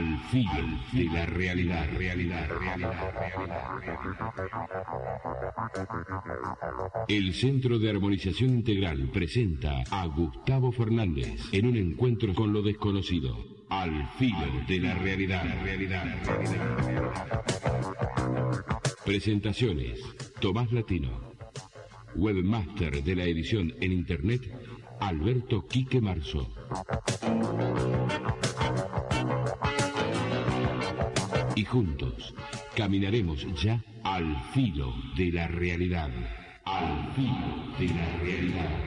Al filo de la realidad, realidad, realidad, El Centro de Armonización Integral presenta a Gustavo Fernández en un encuentro con lo desconocido. Al filo de la realidad, realidad, realidad. Presentaciones. Tomás Latino. Webmaster de la edición en Internet, Alberto Quique Marzo. Y juntos caminaremos ya al filo de la realidad. Al filo de la realidad.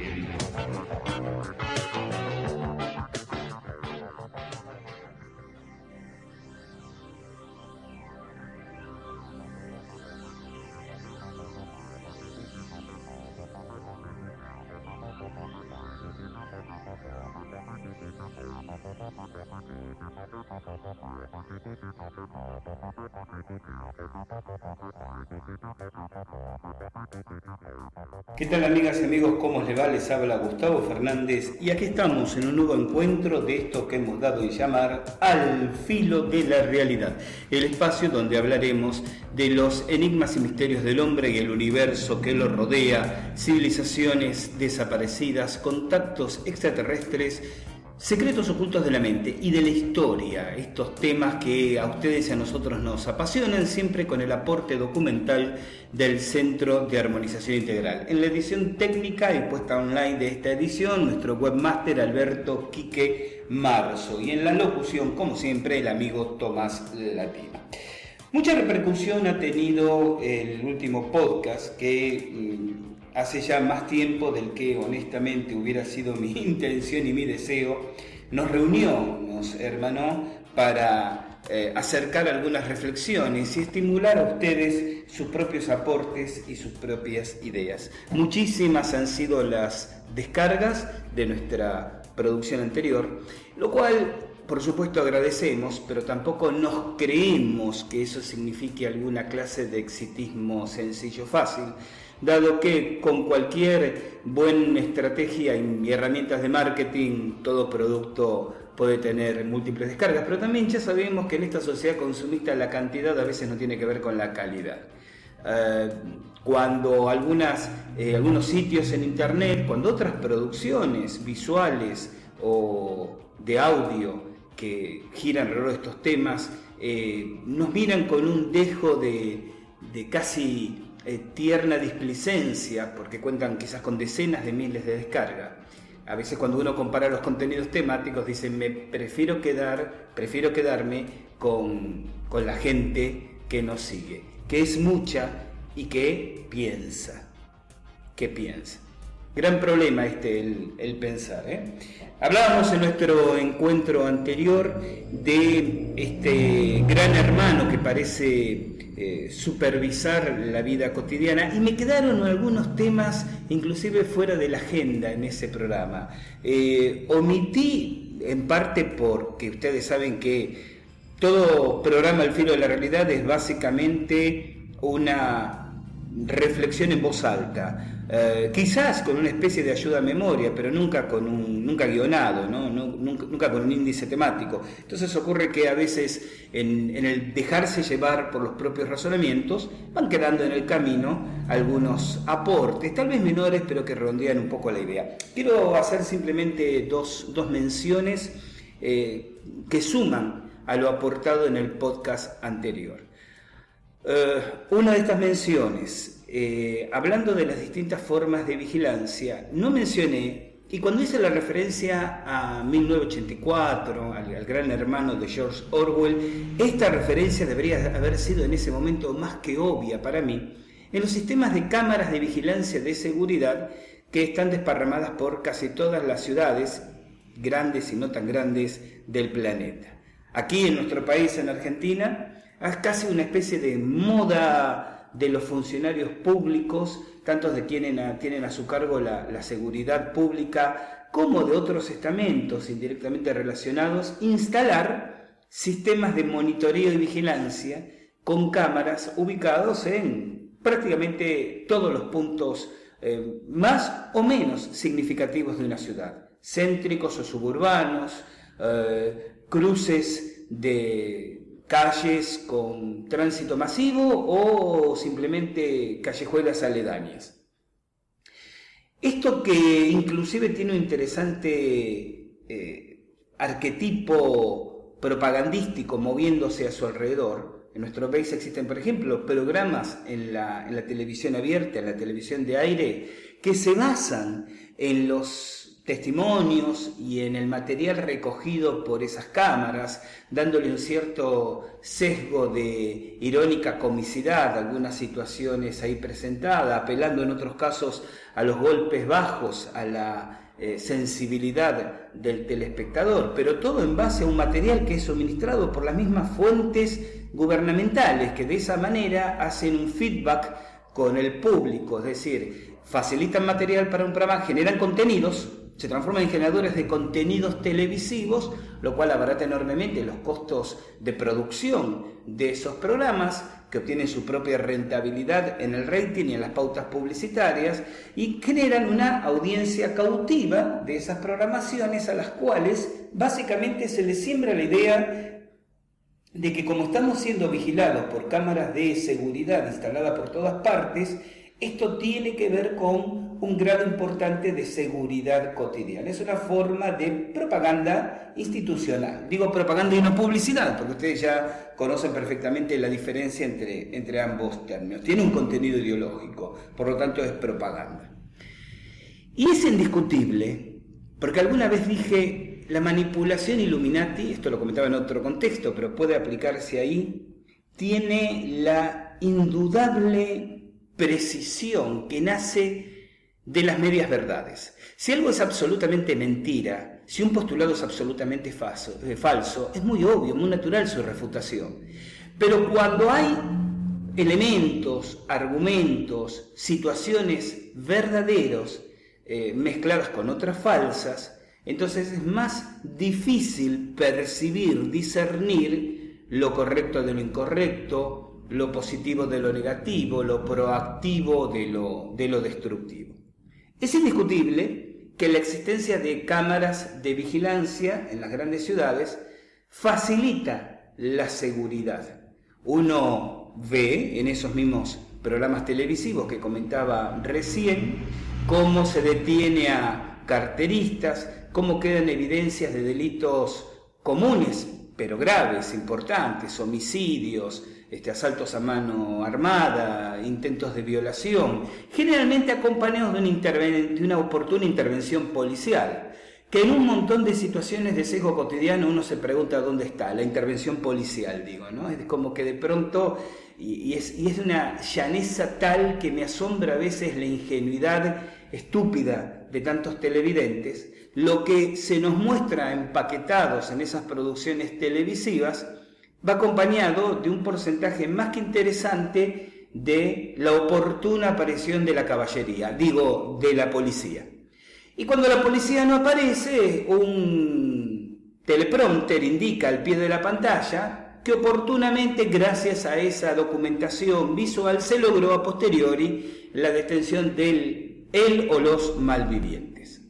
¿Qué tal amigas y amigos? ¿Cómo les va? Les habla Gustavo Fernández y aquí estamos en un nuevo encuentro de esto que hemos dado en llamar Al filo de la realidad, el espacio donde hablaremos de los enigmas y misterios del hombre y el universo que lo rodea, civilizaciones desaparecidas, contactos extraterrestres Secretos ocultos de la mente y de la historia, estos temas que a ustedes y a nosotros nos apasionan, siempre con el aporte documental del Centro de Armonización Integral. En la edición técnica y puesta online de esta edición, nuestro webmaster Alberto Quique Marzo y en la locución, como siempre, el amigo Tomás Latino. Mucha repercusión ha tenido el último podcast que mm, hace ya más tiempo del que honestamente hubiera sido mi intención y mi deseo, nos reunió, nos para eh, acercar algunas reflexiones y estimular a ustedes sus propios aportes y sus propias ideas. Muchísimas han sido las descargas de nuestra producción anterior, lo cual por supuesto agradecemos, pero tampoco nos creemos que eso signifique alguna clase de exitismo sencillo fácil dado que con cualquier buena estrategia y herramientas de marketing todo producto puede tener múltiples descargas, pero también ya sabemos que en esta sociedad consumista la cantidad a veces no tiene que ver con la calidad. Eh, cuando eh, algunos sitios en internet, cuando otras producciones visuales o de audio que giran alrededor de estos temas eh, nos miran con un dejo de, de casi eh, tierna displicencia, porque cuentan quizás con decenas de miles de descargas. A veces cuando uno compara los contenidos temáticos dice, me prefiero quedar, prefiero quedarme con, con la gente que nos sigue, que es mucha y que piensa, que piensa. Gran problema este, el, pensar. ¿eh? Hablábamos en nuestro encuentro anterior de este gran hermano que parece eh, supervisar la vida cotidiana y me quedaron algunos temas inclusive fuera de la agenda en ese programa. Eh, omití en parte porque ustedes saben que todo programa El filo de la realidad es básicamente una reflexión en voz alta, eh, quizás con una especie de ayuda a memoria, pero nunca con un, nunca guionado, ¿no? nunca, con un índice temático. Entonces ocurre que a veces en, el dejarse llevar por los propios razonamientos van quedando en el camino algunos aportes, tal vez menores, pero que rondean un poco la idea. Quiero hacer simplemente dos, menciones eh, que suman a lo aportado en el podcast anterior. Eh, una de estas menciones, eh, hablando de las distintas formas de vigilancia, no mencioné, y cuando hice la referencia a 1984, al, gran hermano de George Orwell, esta referencia debería haber sido en ese momento más que obvia para mí, en los sistemas de cámaras de vigilancia de seguridad que están desparramadas por casi todas las ciudades, grandes y no tan grandes, del planeta. Aquí en nuestro país, en Argentina, es casi una especie de moda de los funcionarios públicos, tantos de quienes tienen a su cargo la, seguridad pública como de otros estamentos indirectamente relacionados, instalar sistemas de monitoreo y vigilancia con cámaras ubicados en prácticamente todos los puntos eh, más o menos significativos de una ciudad, céntricos o suburbanos, eh, cruces de calles con tránsito masivo o simplemente callejuelas aledañas. Esto que inclusive tiene un interesante eh, arquetipo propagandístico moviéndose a su alrededor, en nuestro país existen, por ejemplo, programas en la, en la televisión abierta, en la televisión de aire, que se basan en los testimonios y en el material recogido por esas cámaras, dándole un cierto sesgo de irónica comicidad a algunas situaciones ahí presentadas, apelando en otros casos a los golpes bajos, a la eh, sensibilidad del telespectador, pero todo en base a un material que es suministrado por las mismas fuentes gubernamentales, que de esa manera hacen un feedback con el público, es decir, facilitan material para un programa, generan contenidos, se transforman en generadores de contenidos televisivos, lo cual abarata enormemente los costos de producción de esos programas, que obtienen su propia rentabilidad en el rating y en las pautas publicitarias, y generan una audiencia cautiva de esas programaciones a las cuales básicamente se les siembra la idea de que como estamos siendo vigilados por cámaras de seguridad instaladas por todas partes, esto tiene que ver con un grado importante de seguridad cotidiana. Es una forma de propaganda institucional. Digo propaganda y no publicidad, porque ustedes ya conocen perfectamente la diferencia entre, entre ambos términos. Tiene un contenido ideológico, por lo tanto es propaganda. Y es indiscutible, porque alguna vez dije, la manipulación Illuminati, esto lo comentaba en otro contexto, pero puede aplicarse ahí, tiene la indudable precisión que nace de las medias verdades. Si algo es absolutamente mentira, si un postulado es absolutamente falso, eh, falso, es muy obvio, muy natural su refutación. Pero cuando hay elementos, argumentos, situaciones verdaderos eh, mezcladas con otras falsas, entonces es más difícil percibir, discernir lo correcto de lo incorrecto, lo positivo de lo negativo, lo proactivo de lo, de lo destructivo. Es indiscutible que la existencia de cámaras de vigilancia en las grandes ciudades facilita la seguridad. Uno ve en esos mismos programas televisivos que comentaba recién cómo se detiene a carteristas, cómo quedan evidencias de delitos comunes, pero graves, importantes, homicidios, este, asaltos a mano armada, intentos de violación, generalmente acompañados de una, de una oportuna intervención policial que en un montón de situaciones de sesgo cotidiano uno se pregunta dónde está, la intervención policial, digo, ¿no? Es como que de pronto, y, es, y es una llaneza tal que me asombra a veces la ingenuidad estúpida de tantos televidentes, lo que se nos muestra empaquetados en esas producciones televisivas, va acompañado de un porcentaje más que interesante de la oportuna aparición de la caballería, digo, de la policía. Y cuando la policía no aparece, un teleprompter indica al pie de la pantalla que oportunamente, gracias a esa documentación visual, se logró a posteriori la detención del él o los malvivientes.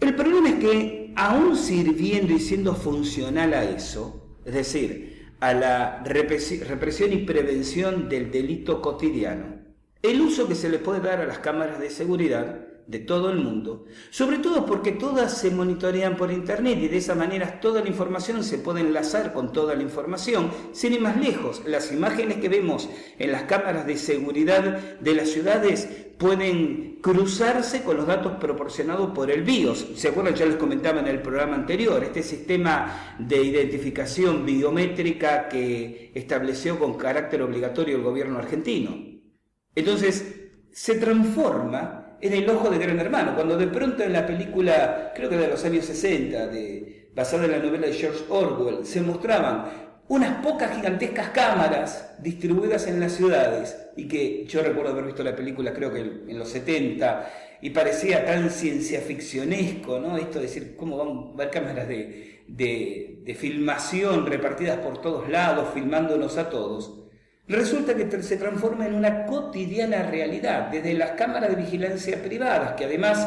El problema es que, aún sirviendo y siendo funcional a eso, es decir, a la represión y prevención del delito cotidiano. El uso que se le puede dar a las cámaras de seguridad de todo el mundo, sobre todo porque todas se monitorean por Internet y de esa manera toda la información se puede enlazar con toda la información, sin ir más lejos. Las imágenes que vemos en las cámaras de seguridad de las ciudades pueden cruzarse con los datos proporcionados por el BIOS. ¿Se acuerdan? Ya les comentaba en el programa anterior, este sistema de identificación biométrica que estableció con carácter obligatorio el gobierno argentino. Entonces, se transforma en el ojo de Gran Hermano, cuando de pronto en la película, creo que de los años 60, de, basada en la novela de George Orwell, se mostraban unas pocas gigantescas cámaras distribuidas en las ciudades y que yo recuerdo haber visto la película creo que en los 70 y parecía tan ciencia ficcionesco, ¿no? Esto de decir cómo van a cámaras de, de, de filmación repartidas por todos lados, filmándonos a todos resulta que se transforma en una cotidiana realidad, desde las cámaras de vigilancia privadas, que además,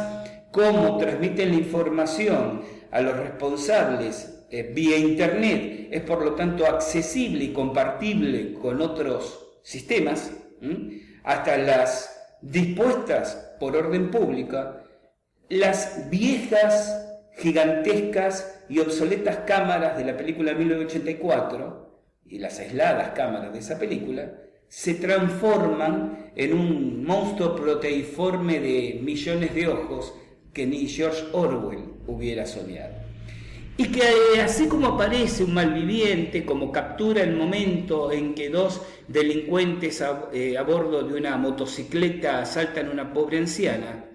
como transmiten la información a los responsables eh, vía Internet, es por lo tanto accesible y compartible con otros sistemas, hasta las dispuestas por orden pública, las viejas, gigantescas y obsoletas cámaras de la película 1984 y las aisladas cámaras de esa película se transforman en un monstruo proteiforme de millones de ojos que ni George Orwell hubiera soñado. Y que eh, así como aparece un malviviente, como captura el momento en que dos delincuentes eh, a, bordo de una motocicleta asaltan a una pobre anciana,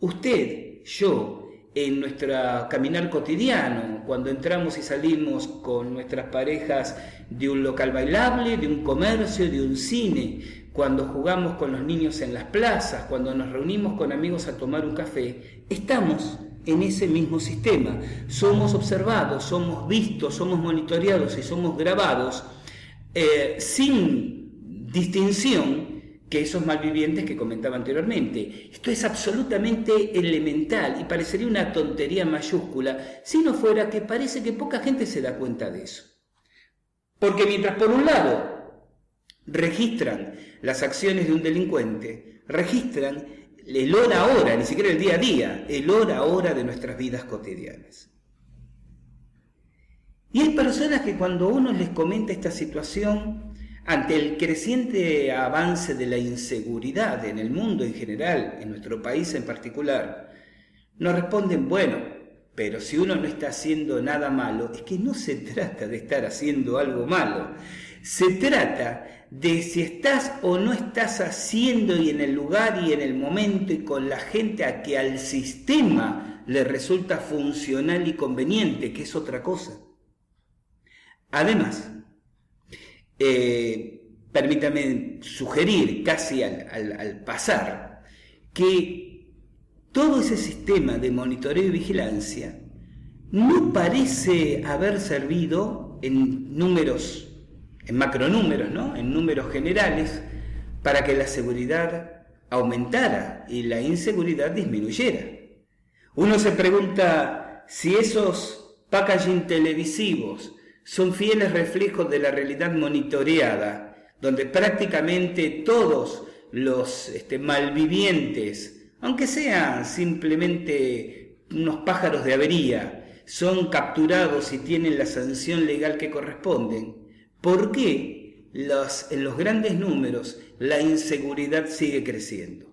usted, yo, en nuestro caminar cotidiano, cuando entramos y salimos con nuestras parejas de un local bailable, de un comercio, de un cine, cuando jugamos con los niños en las plazas, cuando nos reunimos con amigos a tomar un café, estamos en ese mismo sistema. Somos observados, somos vistos, somos monitoreados y somos grabados eh, sin distinción que esos malvivientes que comentaba anteriormente. Esto es absolutamente elemental y parecería una tontería mayúscula si no fuera que parece que poca gente se da cuenta de eso. Porque mientras por un lado registran las acciones de un delincuente, registran el hora a hora, ni siquiera el día a día, el hora a hora de nuestras vidas cotidianas. Y hay personas que cuando uno les comenta esta situación, ante el creciente avance de la inseguridad en el mundo en general, en nuestro país en particular, nos responden, bueno, pero si uno no está haciendo nada malo, es que no se trata de estar haciendo algo malo, se trata de si estás o no estás haciendo y en el lugar y en el momento y con la gente a que al sistema le resulta funcional y conveniente, que es otra cosa. Además, eh, permítame sugerir casi al pasar que todo ese sistema de monitoreo y vigilancia no parece haber servido en números en macronúmeros, ¿no? en números generales, para que la seguridad aumentara y la inseguridad disminuyera. Uno se pregunta si esos packaging televisivos son fieles reflejos de la realidad monitoreada, donde prácticamente todos los este, malvivientes, aunque sean simplemente unos pájaros de avería, son capturados y tienen la sanción legal que corresponden, ¿Por qué en los grandes números la inseguridad sigue creciendo?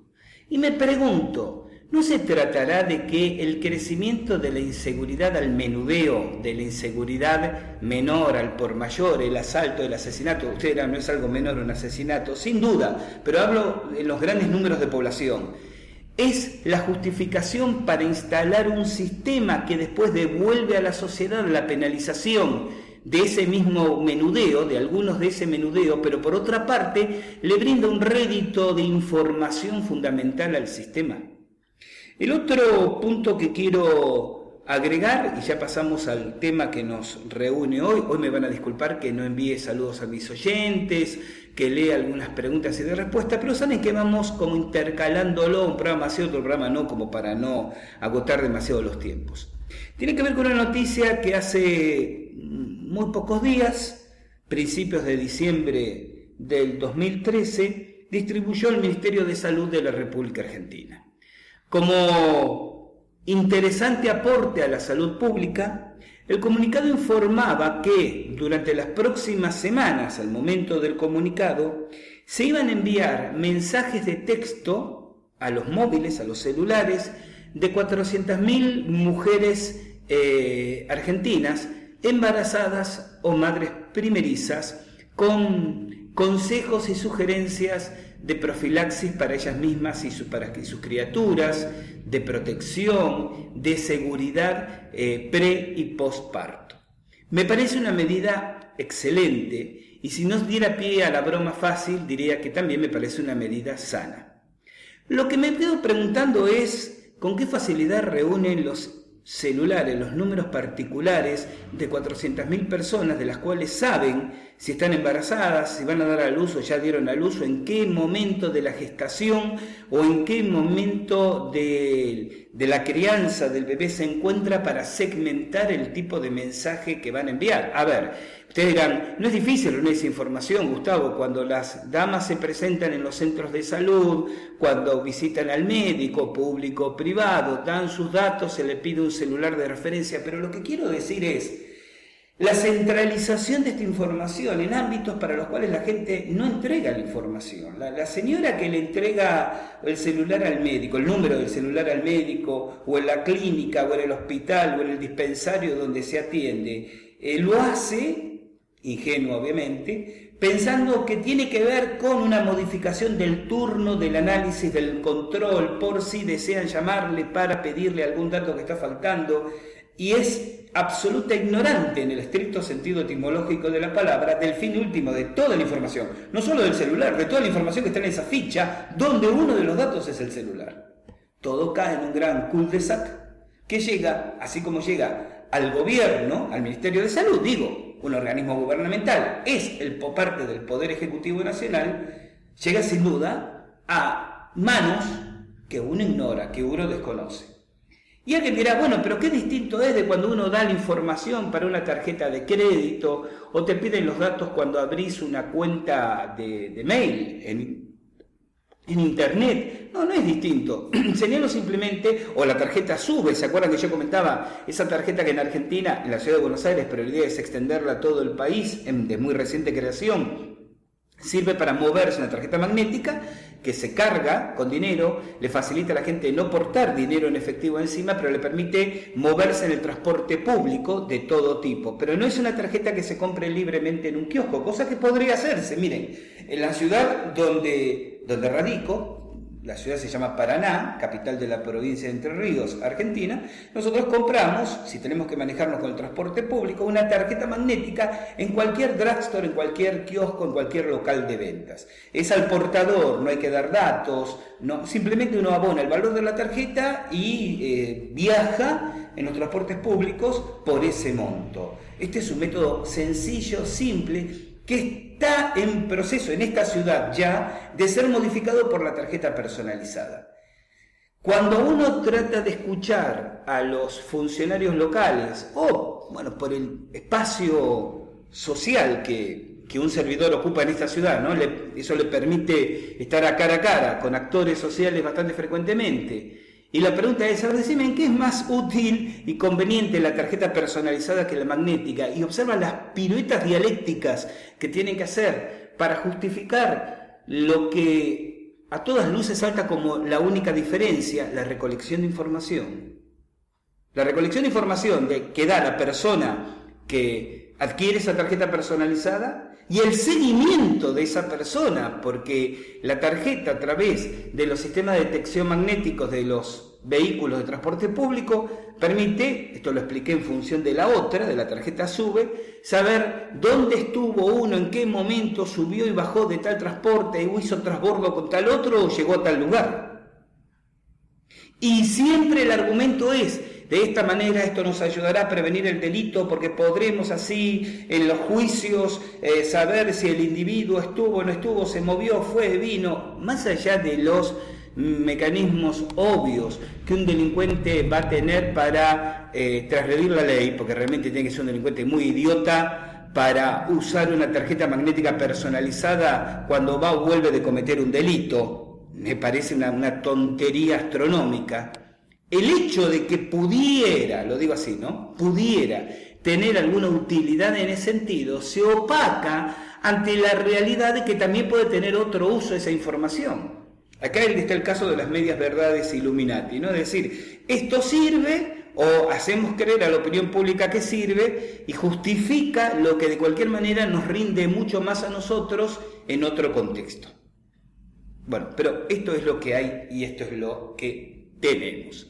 Y me pregunto, ¿no se tratará de que el crecimiento de la inseguridad al menudeo, de la inseguridad menor al por mayor, el asalto, el asesinato, usted no es algo menor un asesinato, sin duda, pero hablo en los grandes números de población, es la justificación para instalar un sistema que después devuelve a la sociedad la penalización de ese mismo menudeo, de algunos de ese menudeo, pero por otra parte le brinda un rédito de información fundamental al sistema. El otro punto que quiero agregar, y ya pasamos al tema que nos reúne hoy, hoy me van a disculpar que no envíe saludos a mis oyentes, que lea algunas preguntas y de respuestas, pero saben que vamos como intercalándolo, un programa sí, otro programa no, como para no agotar demasiado los tiempos. Tiene que ver con una noticia que hace muy pocos días, principios de diciembre del 2013, distribuyó el Ministerio de Salud de la República Argentina. Como interesante aporte a la salud pública, el comunicado informaba que durante las próximas semanas, al momento del comunicado, se iban a enviar mensajes de texto a los móviles, a los celulares, de 400.000 mujeres eh, argentinas embarazadas o madres primerizas con consejos y sugerencias de profilaxis para ellas mismas y sus criaturas, de protección, de seguridad eh, pre y postparto. Me parece una medida excelente y si no diera pie a la broma fácil diría que también me parece una medida sana. Lo que me quedo preguntando es con qué facilidad reúnen los celulares, los números particulares de 400.000 personas, de las cuales saben si están embarazadas, si van a dar a luz o ya dieron a luz, o en qué momento de la gestación o en qué momento de, de la crianza del bebé se encuentra para segmentar el tipo de mensaje que van a enviar. A ver, Ustedes dirán, no es difícil reunir esa información, Gustavo, cuando las damas se presentan en los centros de salud, cuando visitan al médico, público o privado, dan sus datos, se le pide un celular de referencia, pero lo que quiero decir es, la centralización de esta información en ámbitos para los cuales la gente no entrega la información. La, señora que le entrega el celular al médico, el número del celular al médico, o en la clínica, o en el hospital, o en el dispensario donde se atiende, eh, lo hace ingenuo obviamente, pensando que tiene que ver con una modificación del turno, del análisis, del control, por si desean llamarle para pedirle algún dato que está faltando, y es absoluta ignorante en el estricto sentido etimológico de la palabra del fin último de toda la información, no solo del celular, de toda la información que está en esa ficha, donde uno de los datos es el celular. Todo cae en un gran cul-de-sac que llega, así como llega al gobierno, al Ministerio de Salud, digo, un organismo gubernamental, es el parte del Poder Ejecutivo Nacional, llega sin duda a manos que uno ignora, que uno desconoce. Y alguien dirá, bueno, pero qué distinto es de cuando uno da la información para una tarjeta de crédito o te piden los datos cuando abrís una cuenta de, de mail en en Internet. No, no es distinto. Señalo simplemente, o la tarjeta sube, ¿se acuerdan que yo comentaba? Esa tarjeta que en Argentina, en la ciudad de Buenos Aires, pero la idea es extenderla a todo el país, de muy reciente creación, sirve para moverse una tarjeta magnética que se carga con dinero, le facilita a la gente no portar dinero en efectivo encima, pero le permite moverse en el transporte público de todo tipo. Pero no es una tarjeta que se compre libremente en un kiosco, cosa que podría hacerse. Miren, en la ciudad donde donde radico, la ciudad se llama Paraná, capital de la provincia de Entre Ríos, Argentina, nosotros compramos, si tenemos que manejarnos con el transporte público, una tarjeta magnética en cualquier drugstore, en cualquier kiosco, en cualquier local de ventas. Es al portador, no hay que dar datos, simplemente uno abona el valor de la tarjeta y eh, viaja en los transportes públicos por ese monto. Este es un método sencillo, simple, que está en proceso en esta ciudad ya de ser modificado por la tarjeta personalizada. Cuando uno trata de escuchar a los funcionarios locales o, bueno, por el espacio social que, que un servidor ocupa en esta ciudad, ¿no? eso le permite estar a cara a cara con actores sociales bastante frecuentemente, y la pregunta es, decime, ¿en qué es más útil y conveniente la tarjeta personalizada que la magnética? Y observa las piruetas dialécticas que tienen que hacer para justificar lo que a todas luces salta como la única diferencia, la recolección de información. La recolección de información de, que da la persona que adquiere esa tarjeta personalizada y el seguimiento de esa persona, porque la tarjeta a través de los sistemas de detección magnéticos de los vehículos de transporte público permite, esto lo expliqué en función de la otra, de la tarjeta SUBE, saber dónde estuvo uno, en qué momento subió y bajó de tal transporte o hizo transbordo con tal otro o llegó a tal lugar. Y siempre el argumento es, de esta manera esto nos ayudará a prevenir el delito porque podremos así en los juicios eh, saber si el individuo estuvo o no estuvo, se movió, fue, vino, más allá de los mecanismos obvios que un delincuente va a tener para eh, la ley, porque realmente tiene que ser un delincuente muy idiota para usar una tarjeta magnética personalizada cuando va o vuelve de cometer un delito. Me parece una tontería astronómica el hecho de que pudiera, lo digo así, ¿no? Pudiera tener alguna utilidad en ese sentido, se opaca ante la realidad de que también puede tener otro uso esa información. Acá está el caso de las medias verdades Illuminati, ¿no? Es decir, esto sirve o hacemos creer a la opinión pública que sirve y justifica lo que de cualquier manera nos rinde mucho más a nosotros en otro contexto. Bueno, pero esto es lo que hay y esto es lo que tenemos.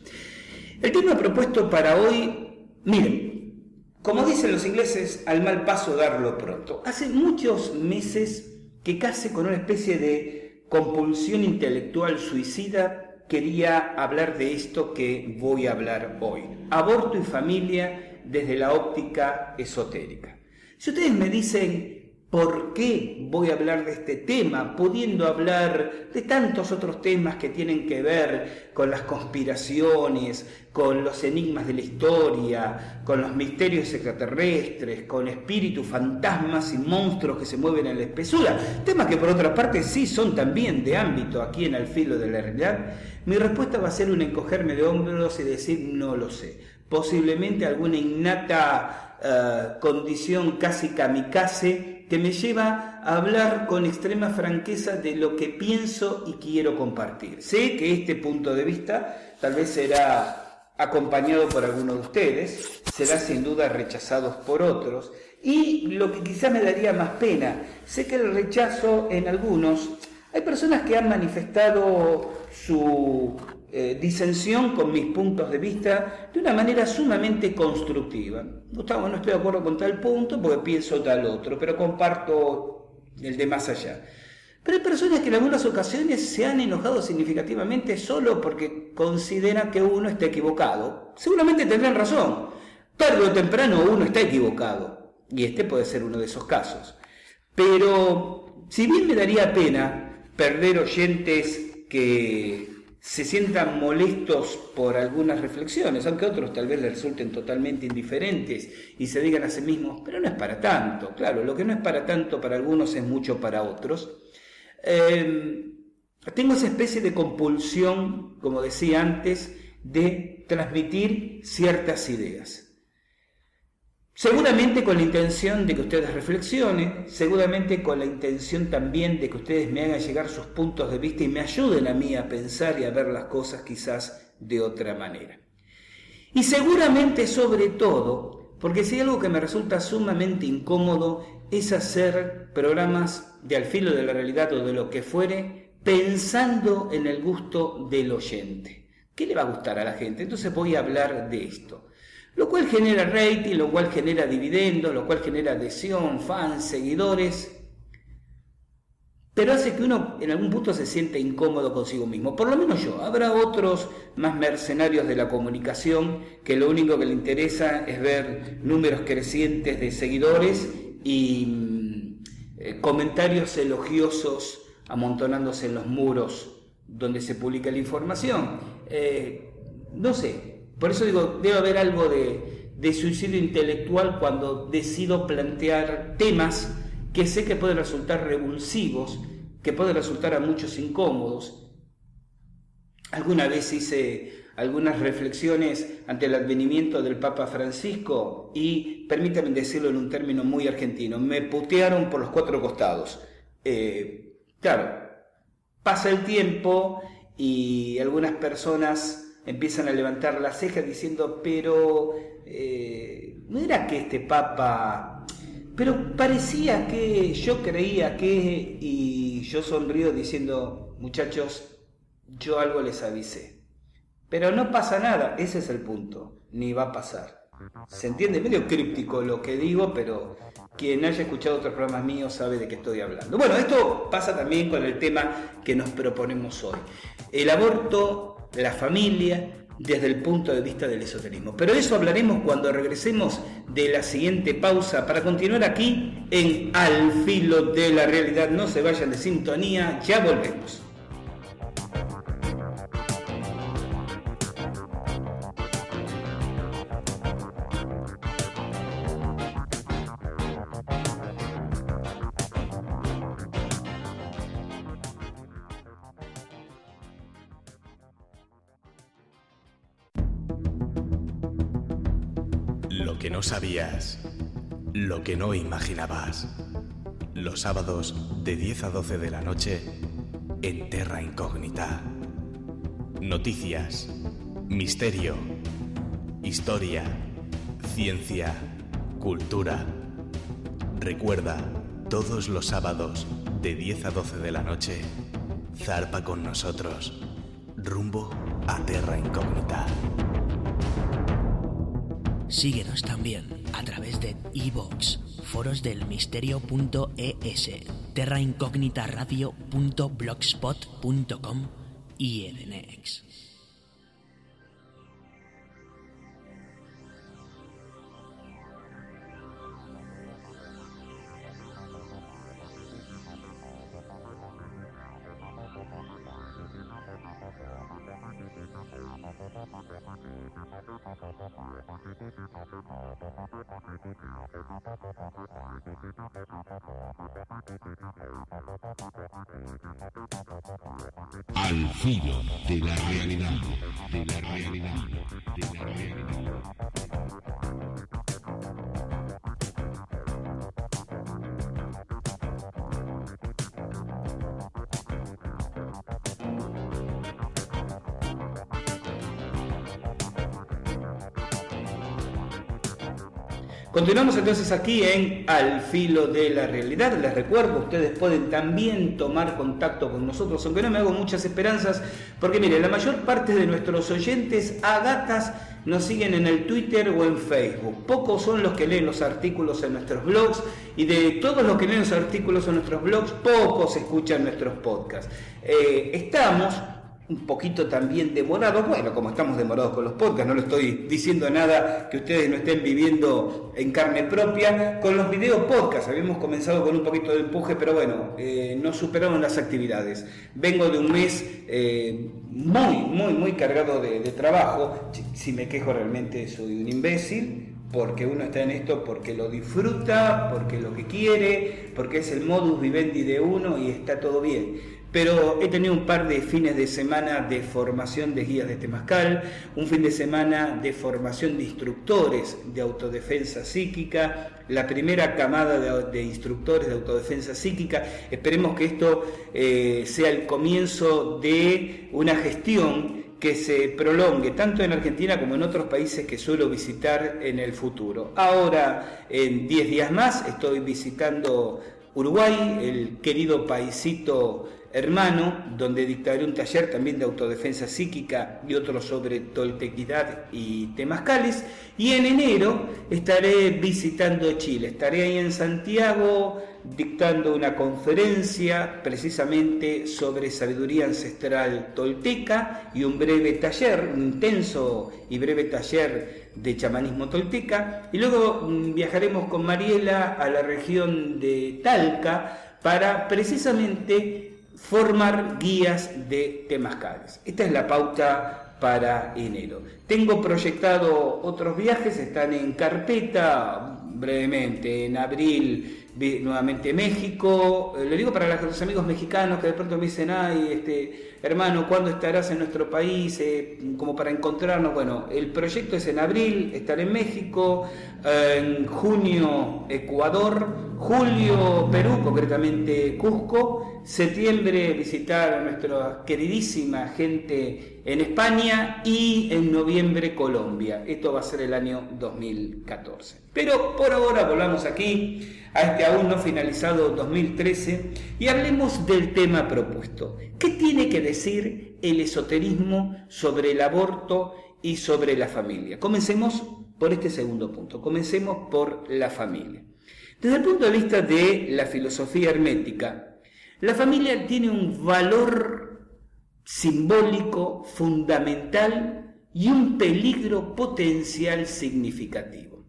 El tema propuesto para hoy, miren, como dicen los ingleses, al mal paso darlo pronto. Hace muchos meses que casi con una especie de compulsión intelectual suicida quería hablar de esto que voy a hablar hoy. Aborto y familia desde la óptica esotérica. Si ustedes me dicen, ¿Por qué voy a hablar de este tema, pudiendo hablar de tantos otros temas que tienen que ver con las conspiraciones, con los enigmas de la historia, con los misterios extraterrestres, con espíritus, fantasmas y monstruos que se mueven en la espesura? Temas que por otra parte sí son también de ámbito aquí en el filo de la realidad. Mi respuesta va a ser un encogerme de hombros y decir no lo sé. Posiblemente alguna innata eh, condición casi kamikaze que me lleva a hablar con extrema franqueza de lo que pienso y quiero compartir. Sé que este punto de vista tal vez será acompañado por algunos de ustedes, será sin duda rechazado por otros, y lo que quizá me daría más pena, sé que el rechazo en algunos, hay personas que han manifestado su eh, disensión con mis puntos de vista de una manera sumamente constructiva. Gustavo, no estoy de acuerdo con tal punto porque pienso tal otro, pero comparto el de más allá. Pero hay personas que en algunas ocasiones se han enojado significativamente solo porque consideran que uno está equivocado. Seguramente tendrán razón. Tarde o temprano uno está equivocado. Y este puede ser uno de esos casos. Pero si bien me daría pena perder oyentes que se sientan molestos por algunas reflexiones, aunque otros tal vez les resulten totalmente indiferentes y se digan a sí mismos, pero no es para tanto, claro, lo que no es para tanto para algunos es mucho para otros. Em, tengo esa especie de compulsión, como decía antes, de transmitir ciertas ideas. Seguramente con la intención de que ustedes reflexionen, seguramente con la intención también de que ustedes me hagan llegar sus puntos de vista y me ayuden a mí a pensar y a ver las cosas quizás de otra manera. Y seguramente sobre todo, porque si hay algo que me resulta sumamente incómodo es hacer programas de al filo de la realidad o de lo que fuere, pensando en el gusto del oyente. ¿Qué le va a gustar a la gente? Entonces voy a hablar de esto lo cual genera rating, lo cual genera dividendos, lo cual genera adhesión, fans, seguidores, pero hace que uno en algún punto se siente incómodo consigo mismo, por lo menos yo. Habrá otros más mercenarios de la comunicación que lo único que le interesa es ver números crecientes de seguidores y mm, eh, comentarios elogiosos amontonándose en los muros donde se publica la información. Eh, no sé, por eso digo, debe haber algo de, suicidio intelectual cuando decido plantear temas que sé que pueden resultar revulsivos, que pueden resultar a muchos incómodos. Alguna vez hice algunas reflexiones ante el advenimiento del Papa Francisco y, permítanme decirlo en un término muy argentino, me putearon por los cuatro costados. Eh, claro, pasa el tiempo y algunas personas empiezan a levantar las cejas diciendo, pero eh, no era que este papa, pero parecía que yo creía que, y yo sonrío diciendo, muchachos, yo algo les avisé. Pero no pasa nada, ese es el punto, ni va a pasar. Se entiende medio críptico lo que digo, pero quien haya escuchado otros programas míos sabe de qué estoy hablando. Bueno, esto pasa también con el tema que nos proponemos hoy. El aborto la familia desde el punto de vista del esoterismo. Pero de eso hablaremos cuando regresemos de la siguiente pausa para continuar aquí en Al filo de la realidad. No se vayan de sintonía, ya volvemos. Lo que no imaginabas. Los sábados de 10 a 12 de la noche en Terra Incógnita. Noticias, misterio, historia, ciencia, cultura. Recuerda, todos los sábados de 10 a 12 de la noche, zarpa con nosotros, rumbo a Terra Incógnita. Síguenos también a través de iVoox, forosdelmisterio.es, terraincognitaradio.blogspot.com y Edenex. Al filo de la realidad, de la realidad, Continuamos entonces aquí en Al filo de la realidad. Les recuerdo, ustedes pueden también tomar contacto con nosotros, aunque no me hago muchas esperanzas, porque mire, la mayor parte de nuestros oyentes a gatas nos siguen en el Twitter o en Facebook. Pocos son los que leen los artículos en nuestros blogs y de todos los que leen los artículos en nuestros blogs, pocos escuchan nuestros podcasts. Eh, estamos un poquito también demorados, bueno, como estamos demorados con los podcasts, no le estoy diciendo nada que ustedes no estén viviendo en carne propia, con los videos podcasts, habíamos comenzado con un poquito de empuje, pero bueno, eh, no superaron las actividades. Vengo de un mes eh, muy, muy, muy cargado de trabajo, si me quejo realmente soy un imbécil, porque uno está en esto porque lo disfruta, porque lo que quiere, porque es el modus vivendi de uno y está todo bien pero he tenido un par de fines de semana de formación de guías de Temascal, un fin de semana de formación de instructores de autodefensa psíquica, la primera camada de, instructores de autodefensa psíquica. Esperemos que esto eh, sea el comienzo de una gestión que se prolongue tanto en Argentina como en otros países que suelo visitar en el futuro. Ahora, en 10 días más, estoy visitando Uruguay, el querido paisito hermano, donde dictaré un taller también de autodefensa psíquica y otro sobre toltequidad y temascales. Y en enero estaré visitando Chile, estaré ahí en Santiago dictando una conferencia precisamente sobre sabiduría ancestral tolteca y un breve taller, un intenso y breve taller de chamanismo tolteca. Y luego mm, viajaremos con Mariela a la región de Talca para precisamente formar guías de temascales. Esta es la pauta para enero. Tengo proyectado otros viajes, están en carpeta brevemente, en abril nuevamente México, eh, lo digo para los amigos mexicanos que de pronto me dicen, ay, este, hermano, ¿cuándo estarás en nuestro país? Eh, como para encontrarnos. Bueno, el proyecto es en abril, estar en México, en junio Ecuador, julio Perú, concretamente Cusco, septiembre visitar a nuestra queridísima gente en España y en noviembre Colombia. Esto va a ser el año 2014. Pero por ahora volvamos aquí a este aún no finalizado 2013 y hablemos del tema propuesto. ¿Qué tiene que decir el esoterismo sobre el aborto y sobre la familia? Comencemos por este segundo punto, comencemos por la familia. Desde el punto de vista de la filosofía hermética, la familia tiene un valor simbólico fundamental y un peligro potencial significativo.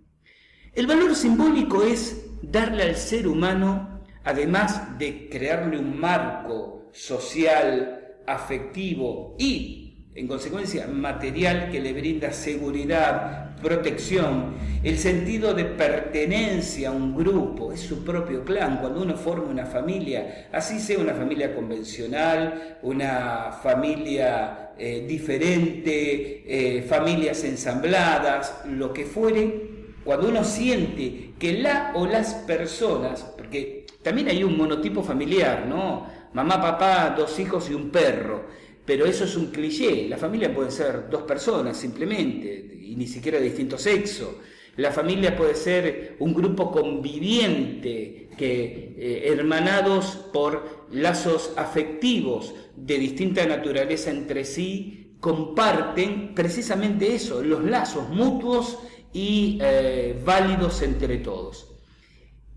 El valor simbólico es darle al ser humano, además de crearle un marco social, afectivo y, en consecuencia, material que le brinda seguridad, protección, el sentido de pertenencia a un grupo, es su propio clan. Cuando uno forma una familia, así sea una familia convencional, una familia eh, diferente, eh, familias ensambladas, lo que fuere, cuando uno siente que la o las personas, porque también hay un monotipo familiar, ¿no? Mamá, papá, dos hijos y un perro, pero eso es un cliché. La familia puede ser dos personas simplemente, y ni siquiera de distinto sexo. La familia puede ser un grupo conviviente, que eh, hermanados por lazos afectivos de distinta naturaleza entre sí, comparten precisamente eso, los lazos mutuos y eh, válidos entre todos.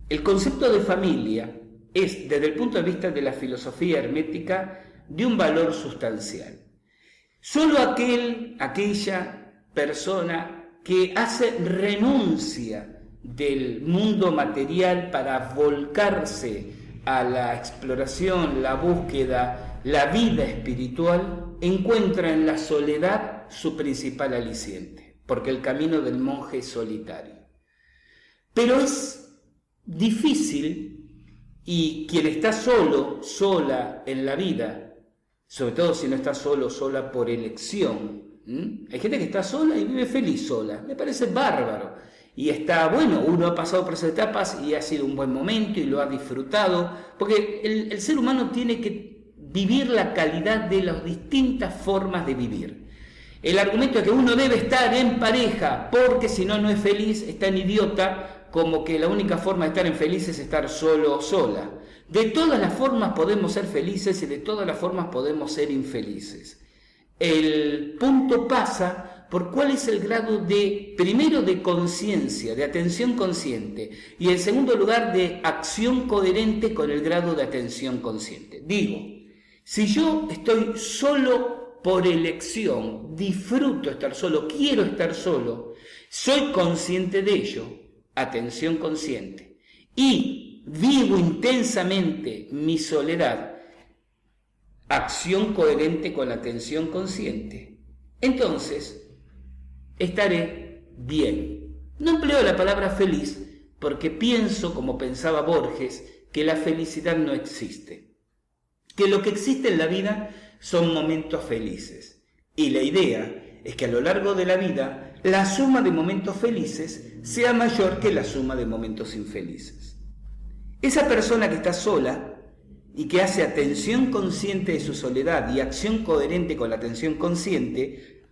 El concepto de familia es, desde el punto de vista de la filosofía hermética, de un valor sustancial. Solo aquel, aquella persona que hace renuncia del mundo material para volcarse a la exploración, la búsqueda, la vida espiritual, encuentra en la soledad su principal aliciente, porque el camino del monje es solitario. Pero es difícil y quien está solo, sola en la vida, sobre todo si no está solo, sola por elección, hay gente que está sola y vive feliz sola, me parece bárbaro. Y está, bueno, uno ha pasado por esas etapas y ha sido un buen momento y lo ha disfrutado, porque el, el ser humano tiene que vivir la calidad de las distintas formas de vivir. El argumento de que uno debe estar en pareja porque si no no es feliz, está en idiota, como que la única forma de estar en feliz es estar solo o sola. De todas las formas podemos ser felices y de todas las formas podemos ser infelices. El punto pasa por cuál es el grado de, primero, de conciencia, de atención consciente, y en segundo lugar, de acción coherente con el grado de atención consciente. Digo, si yo estoy solo por elección, disfruto estar solo, quiero estar solo, soy consciente de ello, atención consciente, y vivo intensamente mi soledad, acción coherente con la atención consciente, entonces estaré bien. No empleo la palabra feliz porque pienso, como pensaba Borges, que la felicidad no existe, que lo que existe en la vida son momentos felices. Y la idea es que a lo largo de la vida la suma de momentos felices sea mayor que la suma de momentos infelices. Esa persona que está sola y que hace atención consciente de su soledad y acción coherente con la atención consciente,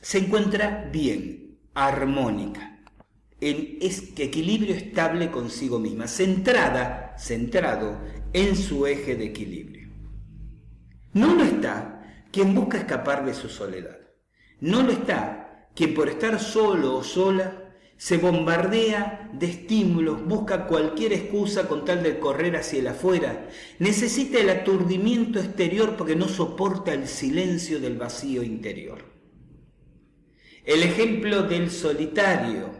se encuentra bien, armónica, en equilibrio estable consigo misma, centrada, centrado en su eje de equilibrio. No lo está quien busca escapar de su soledad. No lo está quien por estar solo o sola se bombardea de estímulos, busca cualquier excusa con tal de correr hacia el afuera, necesita el aturdimiento exterior porque no soporta el silencio del vacío interior. El ejemplo del solitario,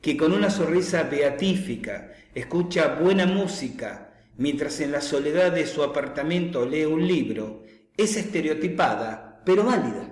que con una sonrisa beatífica escucha buena música mientras en la soledad de su apartamento lee un libro, es estereotipada, pero válida.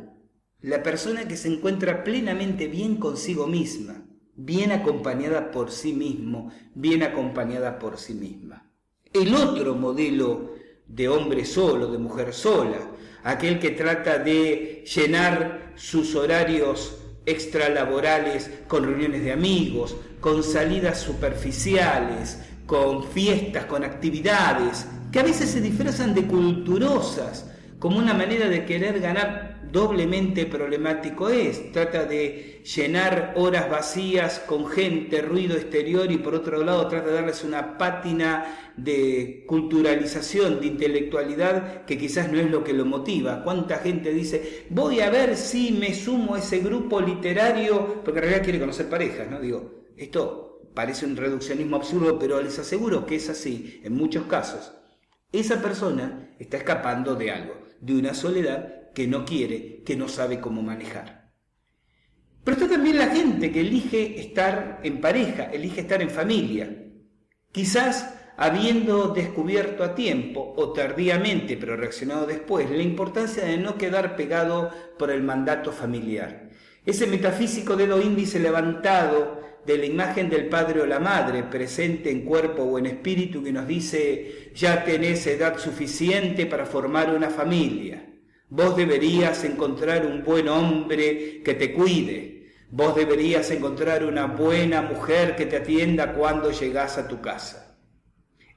La persona que se encuentra plenamente bien consigo misma, bien acompañada por sí mismo, bien acompañada por sí misma. El otro modelo de hombre solo, de mujer sola, aquel que trata de llenar sus horarios extralaborales con reuniones de amigos, con salidas superficiales, con fiestas, con actividades, que a veces se disfrazan de culturosas, como una manera de querer ganar doblemente problemático es. Trata de llenar horas vacías con gente, ruido exterior y por otro lado trata de darles una pátina de culturalización, de intelectualidad que quizás no es lo que lo motiva. ¿Cuánta gente dice, voy a ver si me sumo a ese grupo literario, porque en realidad quiere conocer parejas, ¿no? Digo, esto parece un reduccionismo absurdo, pero les aseguro que es así en muchos casos. Esa persona está escapando de algo, de una soledad que no quiere, que no sabe cómo manejar. Pero está también la gente que elige estar en pareja, elige estar en familia. Quizás habiendo descubierto a tiempo o tardíamente, pero reaccionado después, la importancia de no quedar pegado por el mandato familiar. Ese metafísico dedo índice levantado de la imagen del padre o la madre, presente en cuerpo o en espíritu, que nos dice, ya tenés edad suficiente para formar una familia. Vos deberías encontrar un buen hombre que te cuide. Vos deberías encontrar una buena mujer que te atienda cuando llegas a tu casa.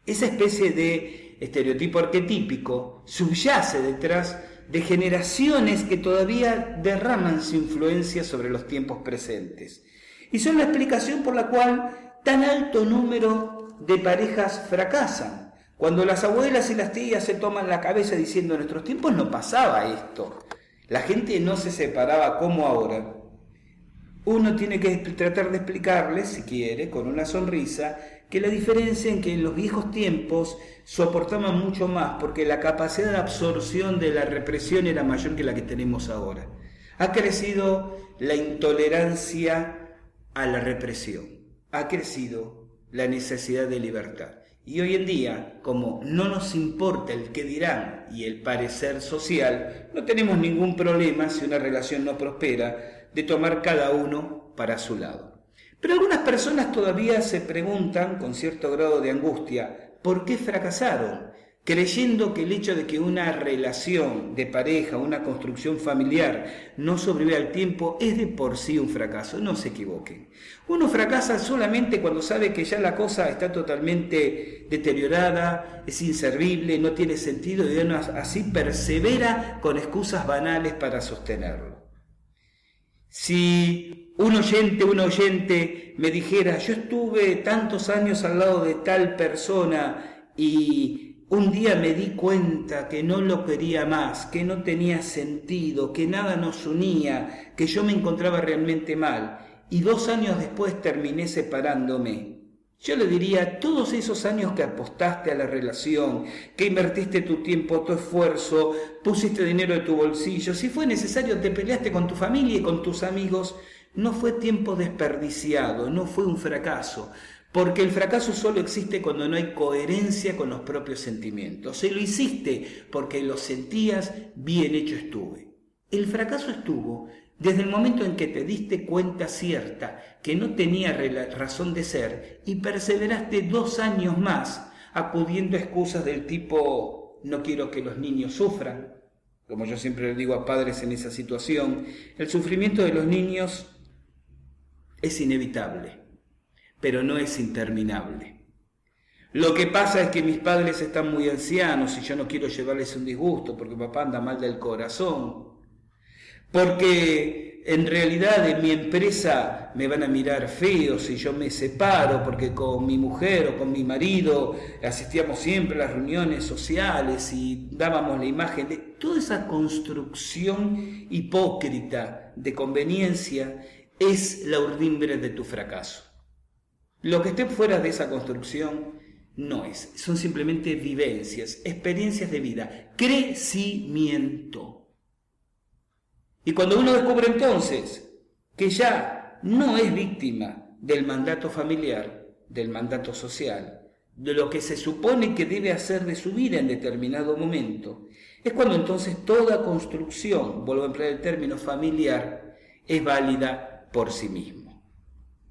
Esa especie de estereotipo arquetípico subyace detrás de generaciones que todavía derraman su influencia sobre los tiempos presentes. Y son la explicación por la cual tan alto número de parejas fracasan cuando las abuelas y las tías se toman la cabeza diciendo en nuestros tiempos no pasaba esto, la gente no se separaba como ahora, uno tiene que tratar de explicarles, si quiere, con una sonrisa, que la diferencia en que en los viejos tiempos soportaban mucho más porque la capacidad de absorción de la represión era mayor que la que tenemos ahora. Ha crecido la intolerancia a la represión, ha crecido la necesidad de libertad. Y hoy en día, como no nos importa el qué dirán y el parecer social, no tenemos ningún problema si una relación no prospera de tomar cada uno para su lado. Pero algunas personas todavía se preguntan con cierto grado de angustia, ¿por qué fracasaron? Creyendo que el hecho de que una relación de pareja, una construcción familiar no sobrevive al tiempo es de por sí un fracaso. No se equivoquen. Uno fracasa solamente cuando sabe que ya la cosa está totalmente deteriorada, es inservible, no tiene sentido y así persevera con excusas banales para sostenerlo. Si un oyente, un oyente me dijera, yo estuve tantos años al lado de tal persona y un día me di cuenta que no lo quería más, que no tenía sentido, que nada nos unía, que yo me encontraba realmente mal, y dos años después terminé separándome. Yo le diría, todos esos años que apostaste a la relación, que invertiste tu tiempo, tu esfuerzo, pusiste dinero de tu bolsillo, si fue necesario te peleaste con tu familia y con tus amigos, no fue tiempo desperdiciado, no fue un fracaso, porque el fracaso solo existe cuando no hay coherencia con los propios sentimientos. Se lo hiciste porque lo sentías, bien hecho estuve. El fracaso estuvo desde el momento en que te diste cuenta cierta que no tenía razón de ser y perseveraste dos años más acudiendo a excusas del tipo no quiero que los niños sufran, como yo siempre le digo a padres en esa situación, el sufrimiento de los niños es inevitable pero no es interminable. Lo que pasa es que mis padres están muy ancianos y yo no quiero llevarles un disgusto porque papá anda mal del corazón. Porque en realidad en mi empresa me van a mirar feo si yo me separo porque con mi mujer o con mi marido asistíamos siempre a las reuniones sociales y dábamos la imagen de toda esa construcción hipócrita de conveniencia es la urdimbre de tu fracaso. Lo que esté fuera de esa construcción no es, son simplemente vivencias, experiencias de vida, crecimiento. Y cuando uno descubre entonces que ya no es víctima del mandato familiar, del mandato social, de lo que se supone que debe hacer de su vida en determinado momento, es cuando entonces toda construcción, vuelvo a emplear el término familiar, es válida por sí mismo,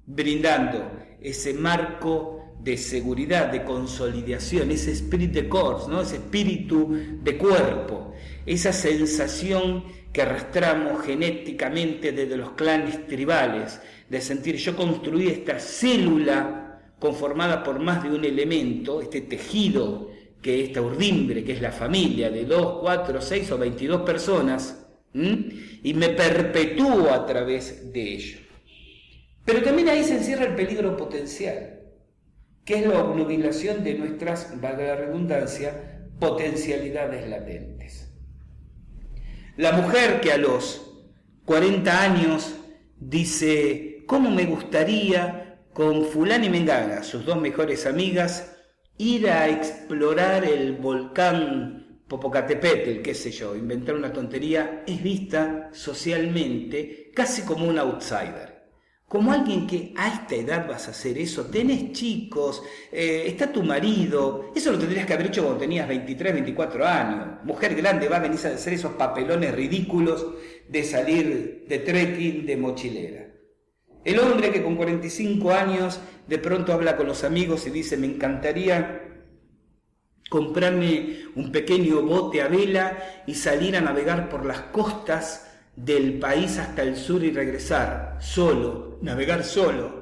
brindando ese marco de seguridad, de consolidación, ese espíritu de corps, ¿no? ese espíritu de cuerpo, esa sensación que arrastramos genéticamente desde los clanes tribales, de sentir yo construí esta célula conformada por más de un elemento, este tejido que esta urdimbre, que es la familia de dos, cuatro, seis o veintidós personas, y me perpetúo a través de ello. Pero también ahí se encierra el peligro potencial, que es la obnubilación de nuestras, valga la redundancia, potencialidades latentes. La mujer que a los 40 años dice, ¿cómo me gustaría con fulán y Mengana, sus dos mejores amigas, ir a explorar el volcán Popocatépetl, qué sé yo, inventar una tontería, es vista socialmente casi como un outsider como alguien que a esta edad vas a hacer eso, tenés chicos, eh, está tu marido, eso lo tendrías que haber hecho cuando tenías 23, 24 años. Mujer grande va a venir a hacer esos papelones ridículos de salir de trekking, de mochilera. El hombre que con 45 años de pronto habla con los amigos y dice, me encantaría comprarme un pequeño bote a vela y salir a navegar por las costas del país hasta el sur y regresar, solo, navegar solo.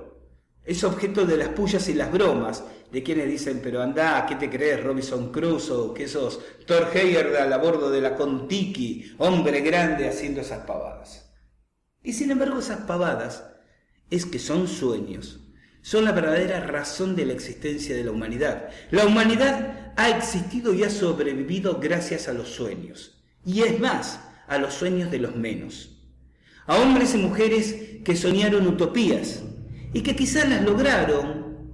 Es objeto de las pullas y las bromas de quienes dicen, pero anda, ¿qué te crees, Robinson Crusoe? Que esos Thor Heyerdahl a bordo de la Contiki, hombre grande haciendo esas pavadas. Y sin embargo esas pavadas es que son sueños, son la verdadera razón de la existencia de la humanidad. La humanidad ha existido y ha sobrevivido gracias a los sueños. Y es más, a los sueños de los menos, a hombres y mujeres que soñaron utopías y que quizás las lograron,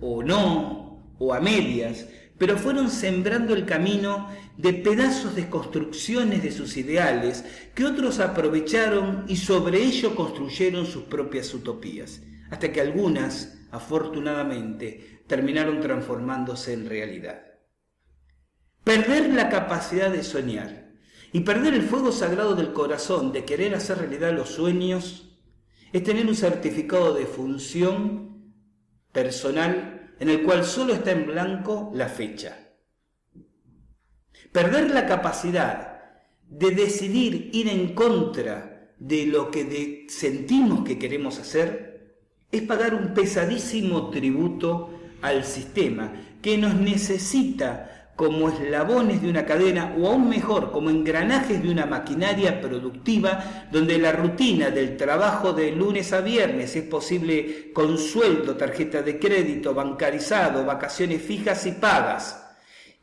o no, o a medias, pero fueron sembrando el camino de pedazos de construcciones de sus ideales que otros aprovecharon y sobre ello construyeron sus propias utopías, hasta que algunas, afortunadamente, terminaron transformándose en realidad. Perder la capacidad de soñar y perder el fuego sagrado del corazón de querer hacer realidad los sueños es tener un certificado de función personal en el cual solo está en blanco la fecha. Perder la capacidad de decidir ir en contra de lo que sentimos que queremos hacer es pagar un pesadísimo tributo al sistema que nos necesita como eslabones de una cadena o aún mejor como engranajes de una maquinaria productiva donde la rutina del trabajo de lunes a viernes es posible con sueldo, tarjeta de crédito, bancarizado, vacaciones fijas y pagas,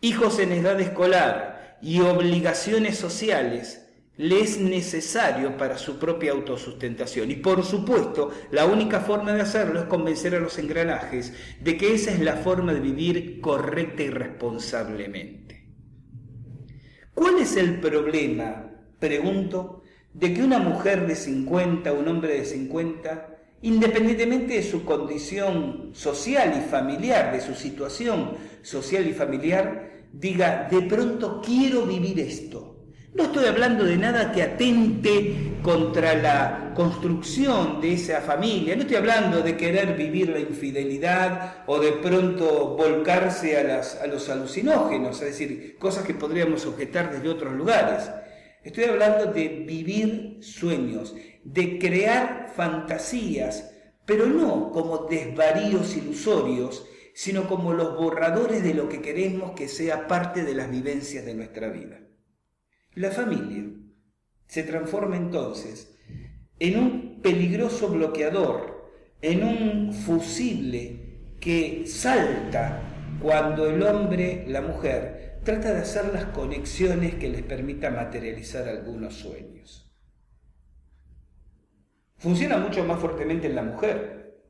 hijos en edad escolar y obligaciones sociales le es necesario para su propia autosustentación. Y por supuesto, la única forma de hacerlo es convencer a los engranajes de que esa es la forma de vivir correcta y responsablemente. ¿Cuál es el problema, pregunto, de que una mujer de 50, un hombre de 50, independientemente de su condición social y familiar, de su situación social y familiar, diga, de pronto quiero vivir esto? No estoy hablando de nada que atente contra la construcción de esa familia, no estoy hablando de querer vivir la infidelidad o de pronto volcarse a, los alucinógenos, es decir, cosas que podríamos objetar desde otros lugares. Estoy hablando de vivir sueños, de crear fantasías, pero no como desvaríos ilusorios, sino como los borradores de lo que queremos que sea parte de las vivencias de nuestra vida. La familia se transforma entonces en un peligroso bloqueador, en un fusible que salta cuando el hombre, la mujer, trata de hacer las conexiones que les permita materializar algunos sueños. Funciona mucho más fuertemente en la mujer.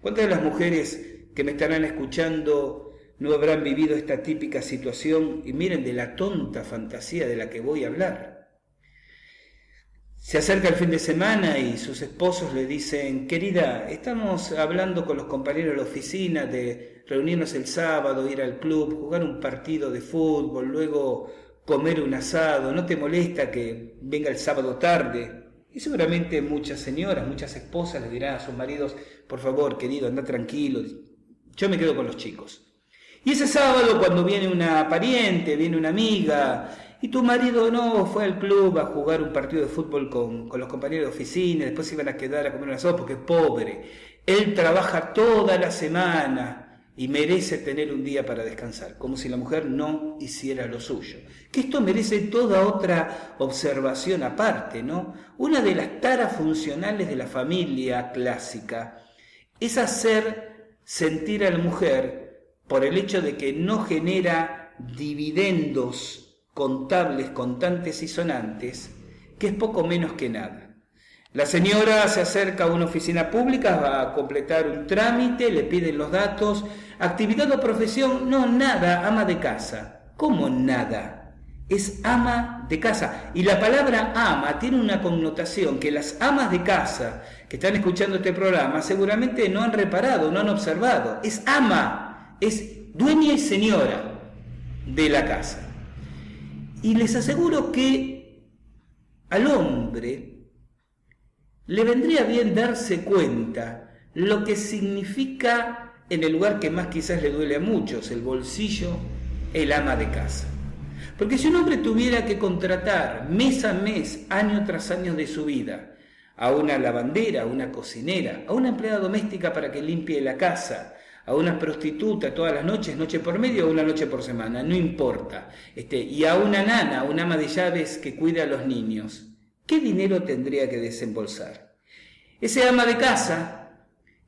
¿Cuántas de las mujeres que me estarán escuchando no habrán vivido esta típica situación y miren de la tonta fantasía de la que voy a hablar. Se acerca el fin de semana y sus esposos le dicen, querida, estamos hablando con los compañeros de la oficina de reunirnos el sábado, ir al club, jugar un partido de fútbol, luego comer un asado, ¿no te molesta que venga el sábado tarde? Y seguramente muchas señoras, muchas esposas le dirán a sus maridos, por favor, querido, anda tranquilo, yo me quedo con los chicos. Y ese sábado cuando viene una pariente, viene una amiga, y tu marido no fue al club a jugar un partido de fútbol con, los compañeros de oficina, después se iban a quedar a comer una sopa porque es pobre. Él trabaja toda la semana y merece tener un día para descansar, como si la mujer no hiciera lo suyo. Que esto merece toda otra observación aparte, ¿no? Una de las taras funcionales de la familia clásica es hacer sentir a la mujer por el hecho de que no genera dividendos contables, contantes y sonantes, que es poco menos que nada. La señora se acerca a una oficina pública, va a completar un trámite, le piden los datos, actividad o profesión, no, nada, ama de casa. ¿Cómo nada? Es ama de casa. Y la palabra ama tiene una connotación que las amas de casa que están escuchando este programa seguramente no han reparado, no han observado. Es ama es dueña y señora de la casa. Y les aseguro que al hombre le vendría bien darse cuenta lo que significa en el lugar que más quizás le duele a muchos, el bolsillo, el ama de casa. Porque si un hombre tuviera que contratar mes a mes, año tras año de su vida, a una lavandera, a una cocinera, a una empleada doméstica para que limpie la casa, a una prostituta todas las noches, noche por medio o una noche por semana, no importa. Este, y a una nana, una ama de llaves que cuida a los niños, ¿qué dinero tendría que desembolsar? Ese ama de casa,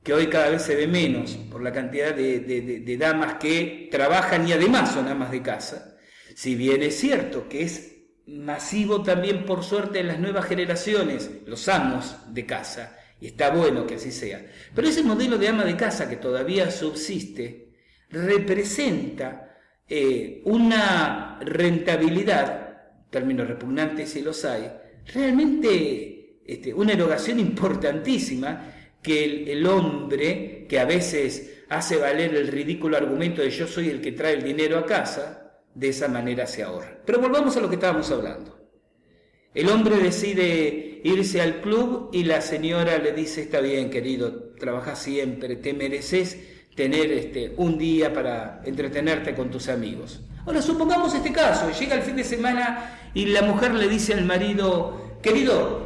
que hoy cada vez se ve menos por la cantidad de, de damas que trabajan y además son amas de casa, si bien es cierto que es masivo también por suerte en las nuevas generaciones, los amos de casa, Y está bueno que así sea. Pero ese modelo de ama de casa que todavía subsiste representa eh, una rentabilidad, términos repugnantes si los hay, realmente este, una erogación importantísima que el, hombre, que a veces hace valer el ridículo argumento de yo soy el que trae el dinero a casa, de esa manera se ahorra. Pero volvamos a lo que estábamos hablando. El hombre decide irse al club y la señora le dice, está bien querido, trabaja siempre, te mereces tener este, un día para entretenerte con tus amigos. Ahora, supongamos este caso, llega el fin de semana y la mujer le dice al marido, querido,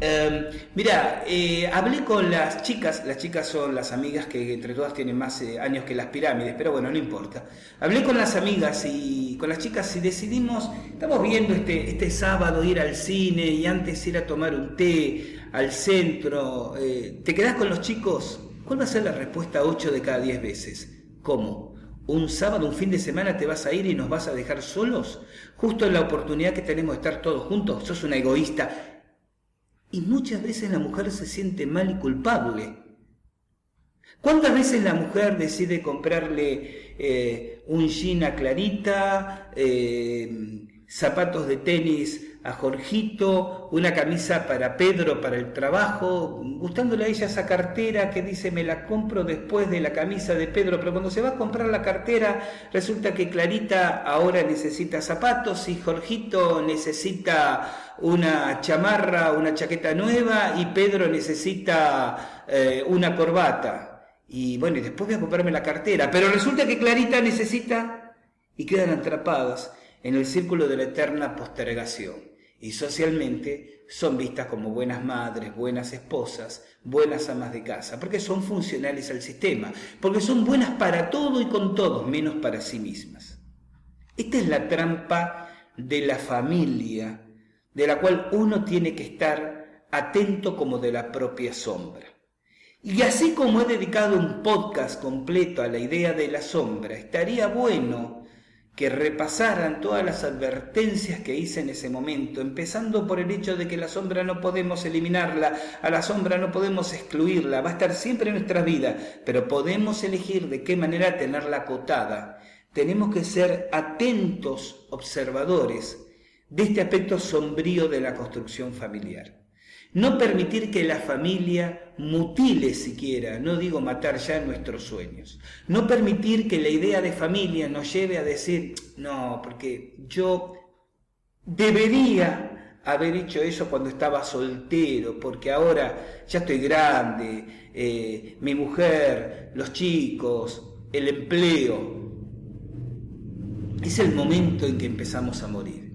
em, mira, eh, hablé con las chicas, las chicas son las amigas que entre todas tienen más eh, años que las pirámides, pero bueno, no importa. Hablé con las amigas y con las chicas y decidimos, estamos viendo este, este sábado ir al cine y antes ir a tomar un té al centro. Eh, ¿Te quedás con los chicos? ¿Cuál va a ser la respuesta 8 de cada 10 veces? ¿Cómo? un sábado, un fin de semana te vas a ir y nos vas a dejar solos, justo en la oportunidad que tenemos de estar todos juntos, sos una egoísta. Y muchas veces la mujer se siente mal y culpable. ¿Cuántas veces la mujer decide comprarle eh, un jean a Clarita, eh, zapatos de tenis a Jorgito, una camisa para Pedro para el trabajo, gustándole a ella esa cartera que dice me la compro después de la camisa de Pedro, pero cuando se va a comprar la cartera resulta que Clarita ahora necesita zapatos y Jorgito necesita una chamarra, una chaqueta nueva y Pedro necesita eh, una corbata. Y bueno, y después voy a comprarme la cartera, pero resulta que Clarita necesita y quedan atrapadas en el círculo de la eterna postergación y socialmente son vistas como buenas madres, buenas esposas, buenas amas de casa, porque son funcionales al sistema, porque son buenas para todo y con todos, menos para sí mismas. Esta es la trampa de la familia, de la cual uno tiene que estar atento como de la propia sombra. Y así como he dedicado un podcast completo a la idea de la sombra, estaría bueno que repasaran todas las advertencias que hice en ese momento, empezando por el hecho de que la sombra no podemos eliminarla, a la sombra no podemos excluirla, va a estar siempre en nuestra vida, pero podemos elegir de qué manera tenerla acotada. Tenemos que ser atentos observadores de este aspecto sombrío de la construcción familiar. No permitir que la familia mutile siquiera, no digo matar ya nuestros sueños. No permitir que la idea de familia nos lleve a decir, no, porque yo debería haber hecho eso cuando estaba soltero, porque ahora ya estoy grande, eh, mi mujer, los chicos, el empleo. Es el momento en que empezamos a morir.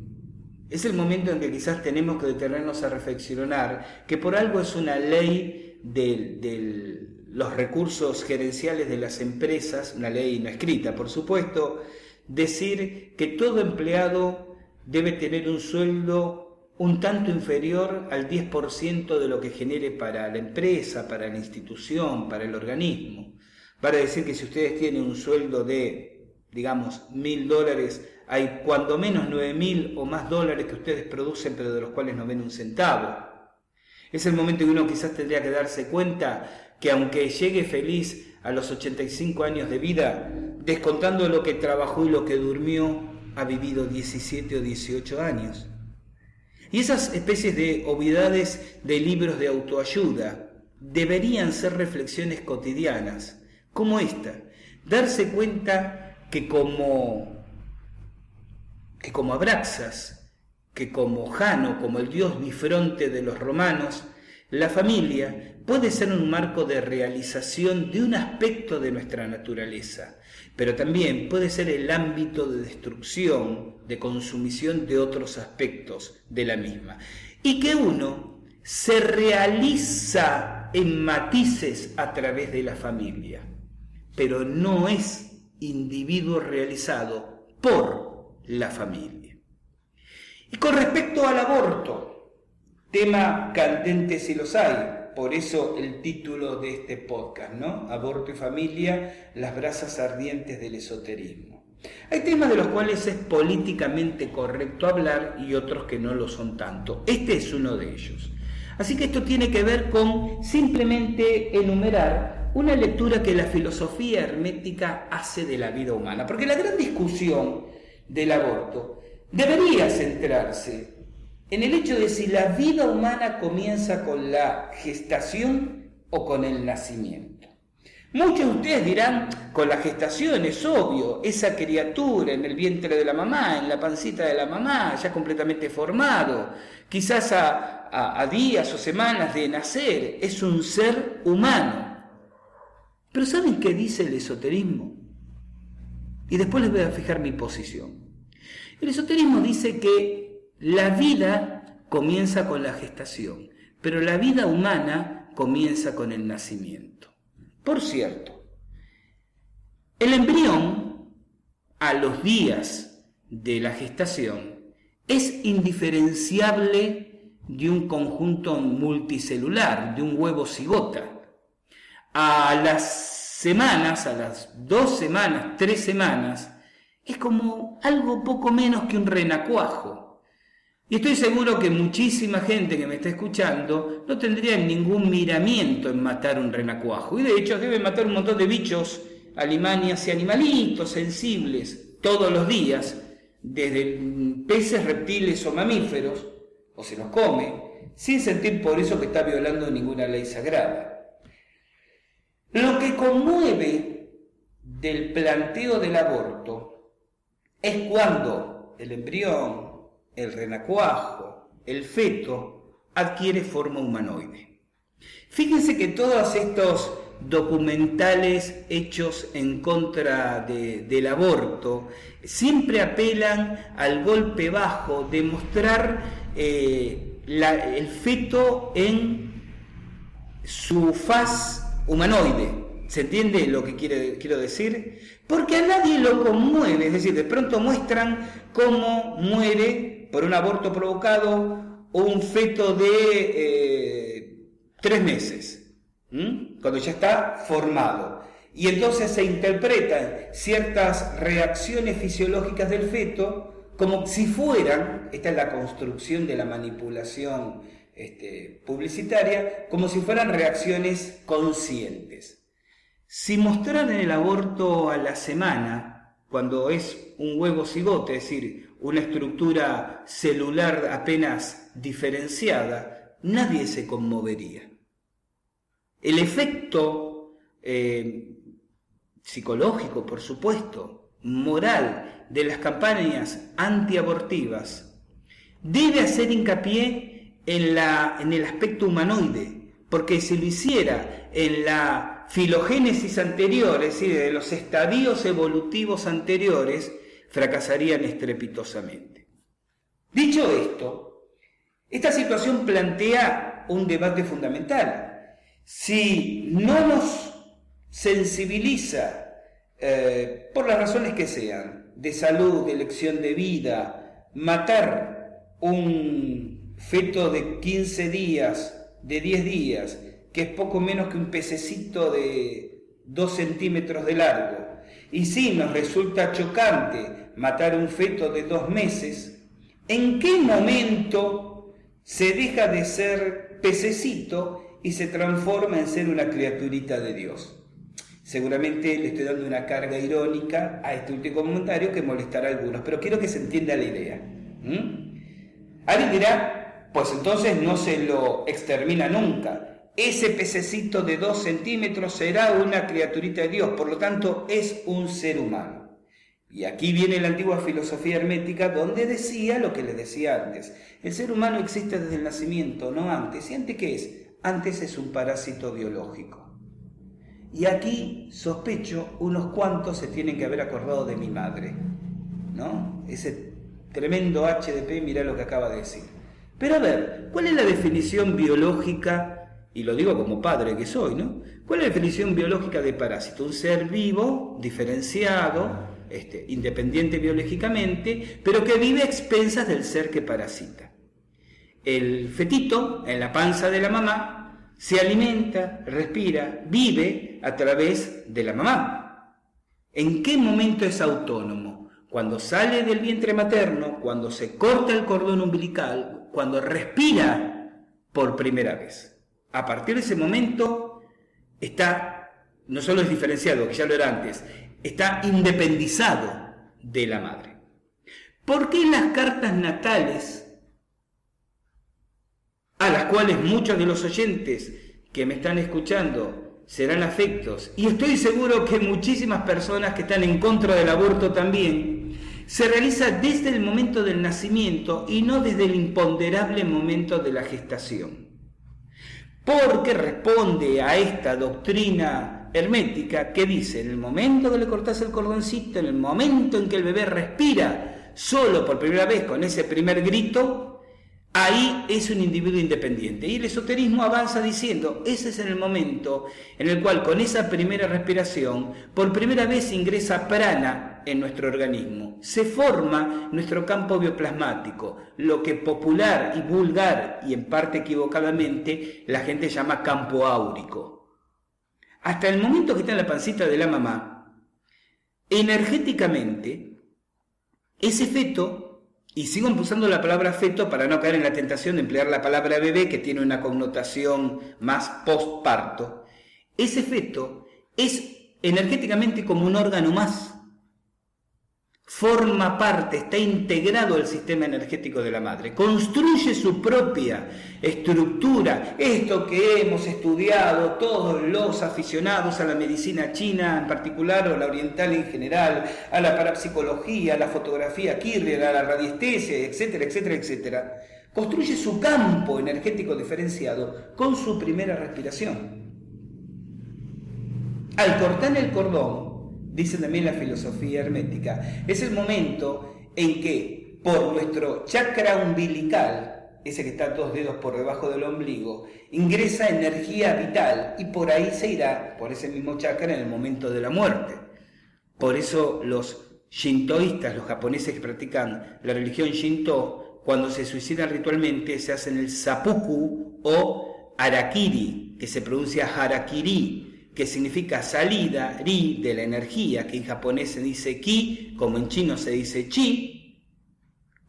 Es el momento en que quizás tenemos que detenernos a reflexionar que por algo es una ley de, los recursos gerenciales de las empresas, una ley no escrita, por supuesto, decir que todo empleado debe tener un sueldo un tanto inferior al 10% de lo que genere para la empresa, para la institución, para el organismo. Para decir que si ustedes tienen un sueldo de, digamos, mil dólares hay cuando menos 9 mil o más dólares que ustedes producen, pero de los cuales no ven un centavo. Es el momento en que uno quizás tendría que darse cuenta que aunque llegue feliz a los 85 años de vida, descontando lo que trabajó y lo que durmió, ha vivido 17 o 18 años. Y esas especies de obviedades de libros de autoayuda deberían ser reflexiones cotidianas, como esta, darse cuenta que como que como Abraxas, que como Jano, como el dios bifronte de los romanos, la familia puede ser un marco de realización de un aspecto de nuestra naturaleza, pero también puede ser el ámbito de destrucción, de consumición de otros aspectos de la misma. Y que uno se realiza en matices a través de la familia, pero no es individuo realizado por la familia. Y con respecto al aborto, tema candente si los hay, por eso el título de este podcast, ¿no? Aborto y familia, las brasas ardientes del esoterismo. Hay temas de los cuales es políticamente correcto hablar y otros que no lo son tanto. Este es uno de ellos. Así que esto tiene que ver con simplemente enumerar una lectura que la filosofía hermética hace de la vida humana. Porque la gran discusión del aborto debería centrarse en el hecho de si la vida humana comienza con la gestación o con el nacimiento. Muchos de ustedes dirán, con la gestación es obvio, esa criatura en el vientre de la mamá, en la pancita de la mamá, ya completamente formado, quizás a, a días o semanas de nacer, es un ser humano. Pero ¿saben qué dice el esoterismo? Y después les voy a fijar mi posición. El esoterismo dice que la vida comienza con la gestación, pero la vida humana comienza con el nacimiento. Por cierto, el embrión a los días de la gestación es indiferenciable de un conjunto multicelular, de un huevo cigota. A las semanas, a las dos semanas, tres semanas, es como algo poco menos que un renacuajo. Y estoy seguro que muchísima gente que me está escuchando no tendría ningún miramiento en matar un renacuajo. Y de hecho debe matar un montón de bichos, alimanias y animalitos sensibles todos los días, desde peces, reptiles o mamíferos, o se los come, sin sentir por eso que está violando ninguna ley sagrada. Lo que conmueve del planteo del aborto es cuando el embrión, el renacuajo, el feto adquiere forma humanoide. Fíjense que todos estos documentales hechos en contra del aborto siempre apelan al golpe bajo de mostrar eh, el feto en su faz humanoide. ¿Se entiende lo que quiero decir? Porque a nadie lo conmueve, es decir, de pronto muestran cómo muere por un aborto provocado un feto de eh, tres meses, cuando ya está formado. Y entonces se interpretan ciertas reacciones fisiológicas del feto como si fueran, esta es la construcción de la manipulación este, publicitaria, como si fueran reacciones conscientes. Si mostraran el aborto a la semana, cuando es un huevo cigote, es decir, una estructura celular apenas diferenciada, nadie se conmovería. El efecto eh, psicológico, por supuesto, moral de las campañas antiabortivas debe hacer hincapié en, la, en el aspecto humanoide, porque si lo hiciera en la filogénesis anteriores, y de los estadios evolutivos anteriores, fracasarían estrepitosamente. Dicho esto, esta situación plantea un debate fundamental. Si no nos sensibiliza, eh, por las razones que sean, de salud, de elección de vida, matar un feto de 15 días, de 10 días, que es poco menos que un pececito de dos centímetros de largo. Y si nos resulta chocante matar un feto de dos meses, ¿en qué momento se deja de ser pececito y se transforma en ser una criaturita de Dios? Seguramente le estoy dando una carga irónica a este último comentario que molestará a algunos, pero quiero que se entienda la idea. Dirá, pues entonces no se lo extermina nunca ese pececito de dos centímetros será una criaturita de Dios, por lo tanto es un ser humano. Y aquí viene la antigua filosofía hermética donde decía lo que les decía antes. El ser humano existe desde el nacimiento, no antes. ¿Y antes qué es? Antes es un parásito biológico. Y aquí sospecho unos cuantos se tienen que haber acordado de mi madre. ¿No? Ese tremendo HDP, mira lo que acaba de decir. Pero a ver, ¿cuál es la definición biológica y lo digo como padre que soy, ¿no? ¿Cuál es la definición biológica de parásito? Un ser vivo, diferenciado, este, independiente biológicamente, pero que vive a expensas del ser que parasita. El fetito, en la panza de la mamá, se alimenta, respira, vive a través de la mamá. ¿En qué momento es autónomo? Cuando sale del vientre materno, cuando se corta el cordón umbilical, cuando respira por primera vez. A partir de ese momento está, no solo es diferenciado, que ya lo era antes, está independizado de la madre. ¿Por qué las cartas natales, a las cuales muchos de los oyentes que me están escuchando serán afectos, y estoy seguro que muchísimas personas que están en contra del aborto también, se realiza desde el momento del nacimiento y no desde el imponderable momento de la gestación. Porque responde a esta doctrina hermética que dice, en el momento que le cortas el cordoncito, en el momento en que el bebé respira solo por primera vez con ese primer grito, ahí es un individuo independiente. Y el esoterismo avanza diciendo, ese es el momento en el cual con esa primera respiración, por primera vez ingresa prana en nuestro organismo. Se forma nuestro campo bioplasmático, lo que popular y vulgar y en parte equivocadamente la gente llama campo áurico. Hasta el momento que está en la pancita de la mamá, energéticamente, ese feto y sigo usando la palabra feto para no caer en la tentación de emplear la palabra bebé, que tiene una connotación más postparto. Ese feto es energéticamente como un órgano más forma parte, está integrado al sistema energético de la madre, construye su propia estructura, esto que hemos estudiado todos los aficionados a la medicina china en particular o la oriental en general, a la parapsicología, a la fotografía Kirlian, a la radiestesia, etcétera, etcétera, etcétera, construye su campo energético diferenciado con su primera respiración. Al cortar el cordón, dice también la filosofía hermética, es el momento en que por nuestro chakra umbilical, ese que está dos dedos por debajo del ombligo, ingresa energía vital y por ahí se irá, por ese mismo chakra, en el momento de la muerte. Por eso los shintoístas, los japoneses que practican la religión shinto, cuando se suicidan ritualmente se hacen el sapuku o arakiri, que se pronuncia harakiri, que significa salida, ri, de la energía, que en japonés se dice ki, como en chino se dice chi,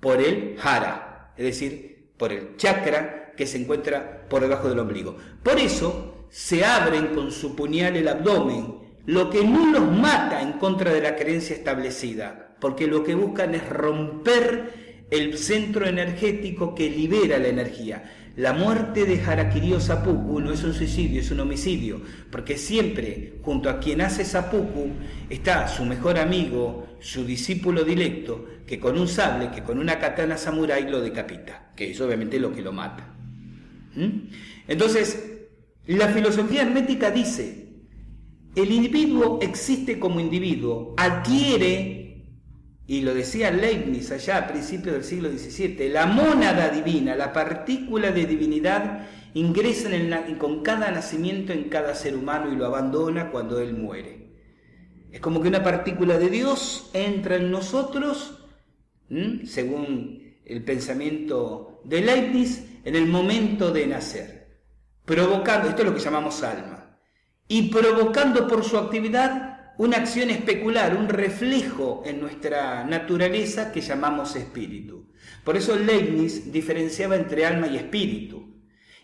por el hara, es decir, por el chakra que se encuentra por debajo del ombligo. Por eso se abren con su puñal el abdomen, lo que no los mata en contra de la creencia establecida, porque lo que buscan es romper el centro energético que libera la energía. La muerte de Harakirio Sapuku no es un suicidio, es un homicidio, porque siempre junto a quien hace Sapuku está su mejor amigo, su discípulo directo, que con un sable, que con una katana samurai lo decapita, que es obviamente lo que lo mata. ¿Mm? Entonces, la filosofía hermética dice, el individuo existe como individuo, adquiere y lo decía Leibniz allá a principios del siglo XVII, la mónada divina, la partícula de divinidad, ingresa en con cada nacimiento en cada ser humano y lo abandona cuando él muere. Es como que una partícula de Dios entra en nosotros, según el pensamiento de Leibniz, en el momento de nacer, provocando, esto es lo que llamamos alma, y provocando por su actividad una acción especular, un reflejo en nuestra naturaleza que llamamos espíritu. Por eso Leibniz diferenciaba entre alma y espíritu.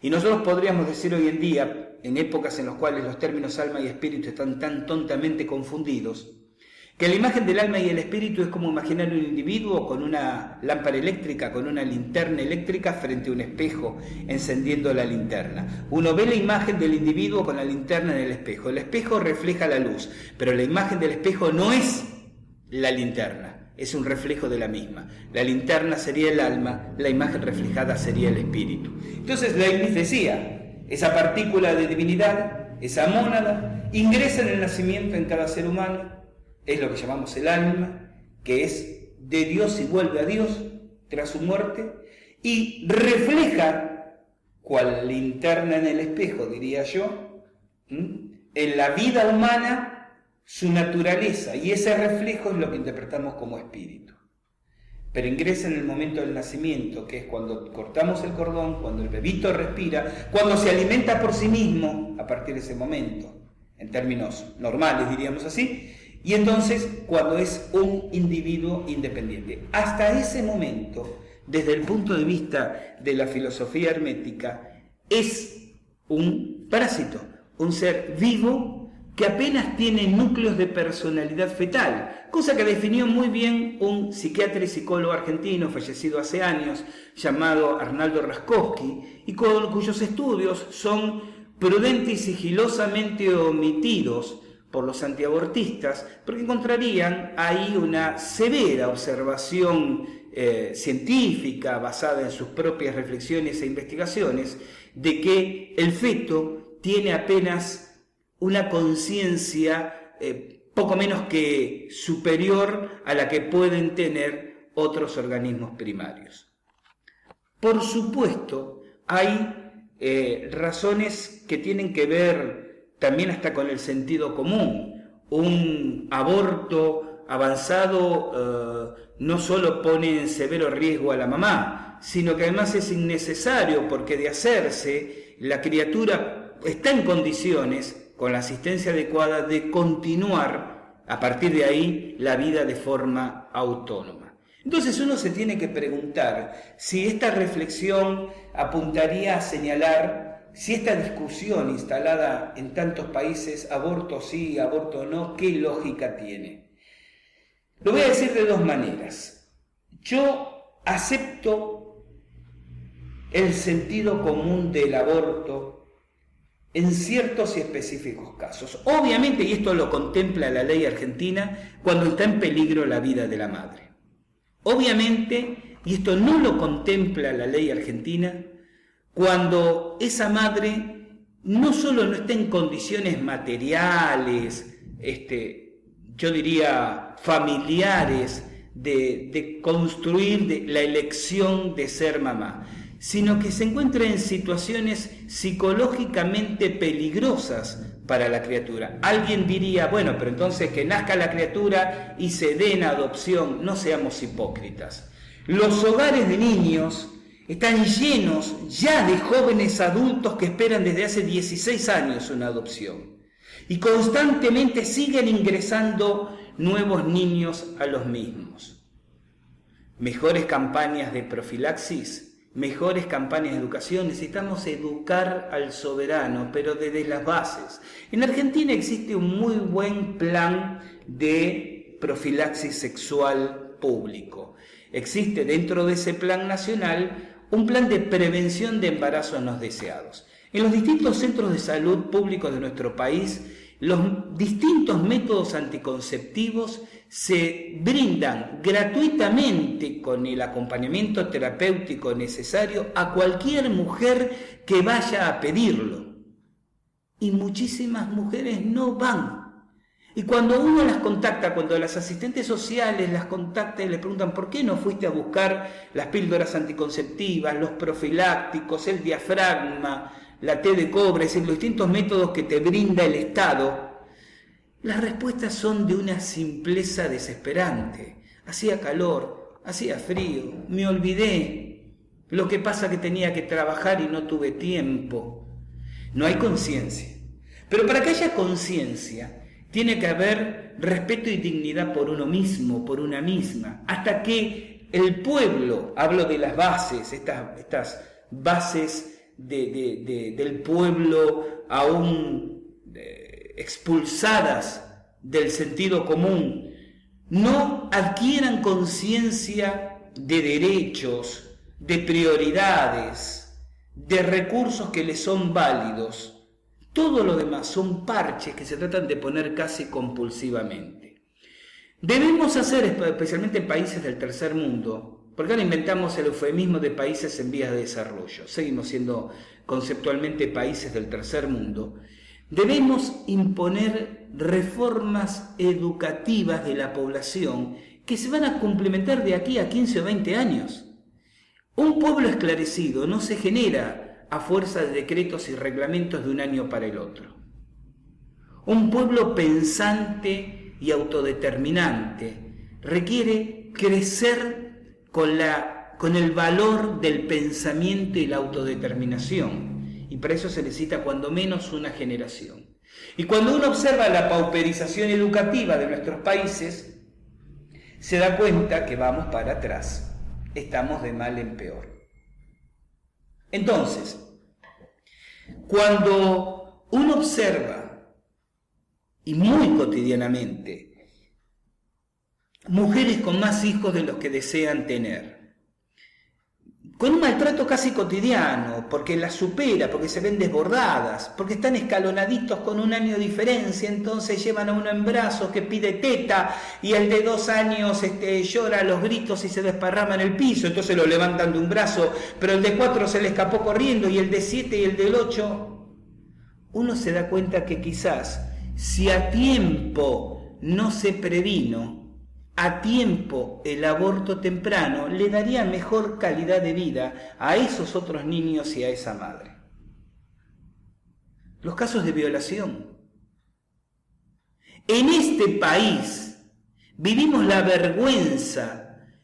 Y nosotros podríamos decir hoy en día, en épocas en las cuales los términos alma y espíritu están tan tontamente confundidos, que la imagen del alma y el espíritu es como imaginar un individuo con una lámpara eléctrica, con una linterna eléctrica frente a un espejo encendiendo la linterna. Uno ve la imagen del individuo con la linterna en el espejo. El espejo refleja la luz, pero la imagen del espejo no es la linterna, es un reflejo de la misma. La linterna sería el alma, la imagen reflejada sería el espíritu. Entonces Leibniz decía, esa partícula de divinidad, esa mónada, ingresa en el nacimiento en cada ser humano es lo que llamamos el alma, que es de Dios y vuelve a Dios tras su muerte, y refleja, cual linterna en el espejo, diría yo, en la vida humana su naturaleza, y ese reflejo es lo que interpretamos como espíritu. Pero ingresa en el momento del nacimiento, que es cuando cortamos el cordón, cuando el bebito respira, cuando se alimenta por sí mismo, a partir de ese momento, en términos normales diríamos así, y entonces, cuando es un individuo independiente. Hasta ese momento, desde el punto de vista de la filosofía hermética, es un parásito, un ser vivo que apenas tiene núcleos de personalidad fetal, cosa que definió muy bien un psiquiatra y psicólogo argentino fallecido hace años, llamado Arnaldo Raskowski, y cuyos estudios son prudentes y sigilosamente omitidos por los antiabortistas, porque encontrarían ahí una severa observación eh, científica basada en sus propias reflexiones e investigaciones de que el feto tiene apenas una conciencia eh, poco menos que superior a la que pueden tener otros organismos primarios. Por supuesto, hay eh, razones que tienen que ver también hasta con el sentido común. Un aborto avanzado no solo pone en severo riesgo a la mamá, sino que además es innecesario porque de hacerse la criatura está en condiciones, con la asistencia adecuada, de continuar a partir de ahí la vida de forma autónoma. Entonces uno se tiene que preguntar si esta reflexión apuntaría a señalar si esta discusión instalada en tantos países, aborto sí, aborto no, qué lógica tiene. Lo voy a decir de dos maneras. Yo acepto el sentido común del aborto en ciertos y específicos casos. Obviamente, y esto lo contempla la ley argentina, cuando está en peligro la vida de la madre. Obviamente, y esto no lo contempla la ley argentina, cuando esa madre no solo no está en condiciones materiales, este, yo diría, familiares de, construir la elección de ser mamá, sino que se encuentra en situaciones psicológicamente peligrosas para la criatura. Alguien diría, bueno, pero entonces que nazca la criatura y se dé en adopción, no seamos hipócritas. Los hogares de niños están llenos ya de jóvenes adultos que esperan desde hace 16 años una adopción y constantemente siguen ingresando nuevos niños a los mismos. Mejores campañas de profilaxis, mejores campañas de educación. Necesitamos educar al soberano, pero desde las bases. En Argentina existe un muy buen plan de profilaxis sexual público. Existe dentro de ese plan nacional un plan de prevención de embarazos no deseados. En los distintos centros de salud públicos de nuestro país, los distintos métodos anticonceptivos se brindan gratuitamente con el acompañamiento terapéutico necesario a cualquier mujer que vaya a pedirlo. Y muchísimas mujeres no van. Y cuando uno las contacta, cuando las asistentes sociales las contactan y le preguntan por qué no fuiste a buscar las píldoras anticonceptivas, los profilácticos, el diafragma, la T de cobre, es decir, los distintos métodos que te brinda el Estado, las respuestas son de una simpleza desesperante. Hacía calor, hacía frío, me olvidé. Lo que pasa que tenía que trabajar y no tuve tiempo. No hay conciencia. Pero para que haya conciencia, tiene que haber respeto y dignidad por uno mismo, por una misma, hasta que el pueblo, hablo de las bases, estas, bases del pueblo aún eh, expulsadas del sentido común, no adquieran conciencia de derechos, de prioridades, de recursos que les son válidos. Todo lo demás son parches que se tratan de poner casi compulsivamente. Debemos hacer, especialmente en países del tercer mundo, porque ahora inventamos el eufemismo de países en vías de desarrollo. Seguimos siendo conceptualmente países del tercer mundo. Debemos imponer reformas educativas de la población que se van a complementar de aquí a 15 o 20 años. Un pueblo esclarecido no se genera a fuerza de decretos y reglamentos de un año para el otro. Un pueblo pensante y autodeterminante requiere crecer con, la, con el valor del pensamiento y la autodeterminación. Y para eso se necesita cuando menos una generación. Y cuando uno observa la pauperización educativa de nuestros países, se da cuenta que vamos para atrás. Estamos de mal en peor. Entonces, Cuando uno observa, y muy cotidianamente, mujeres con más hijos de los que desean tener, con un maltrato casi cotidiano, porque las supera, porque se ven desbordadas, porque están escalonaditos con un año de diferencia, entonces llevan a uno en brazos que pide teta y el de dos años este, llora a los gritos y se desparrama en el piso, entonces lo levantan de un brazo, pero el de cuatro se le escapó corriendo y el de siete y el del ocho, uno se da cuenta que quizás si a tiempo no se previno, a tiempo el aborto temprano le daría mejor calidad de vida a esos otros niños y a esa madre. Los casos de violación. En este país vivimos la vergüenza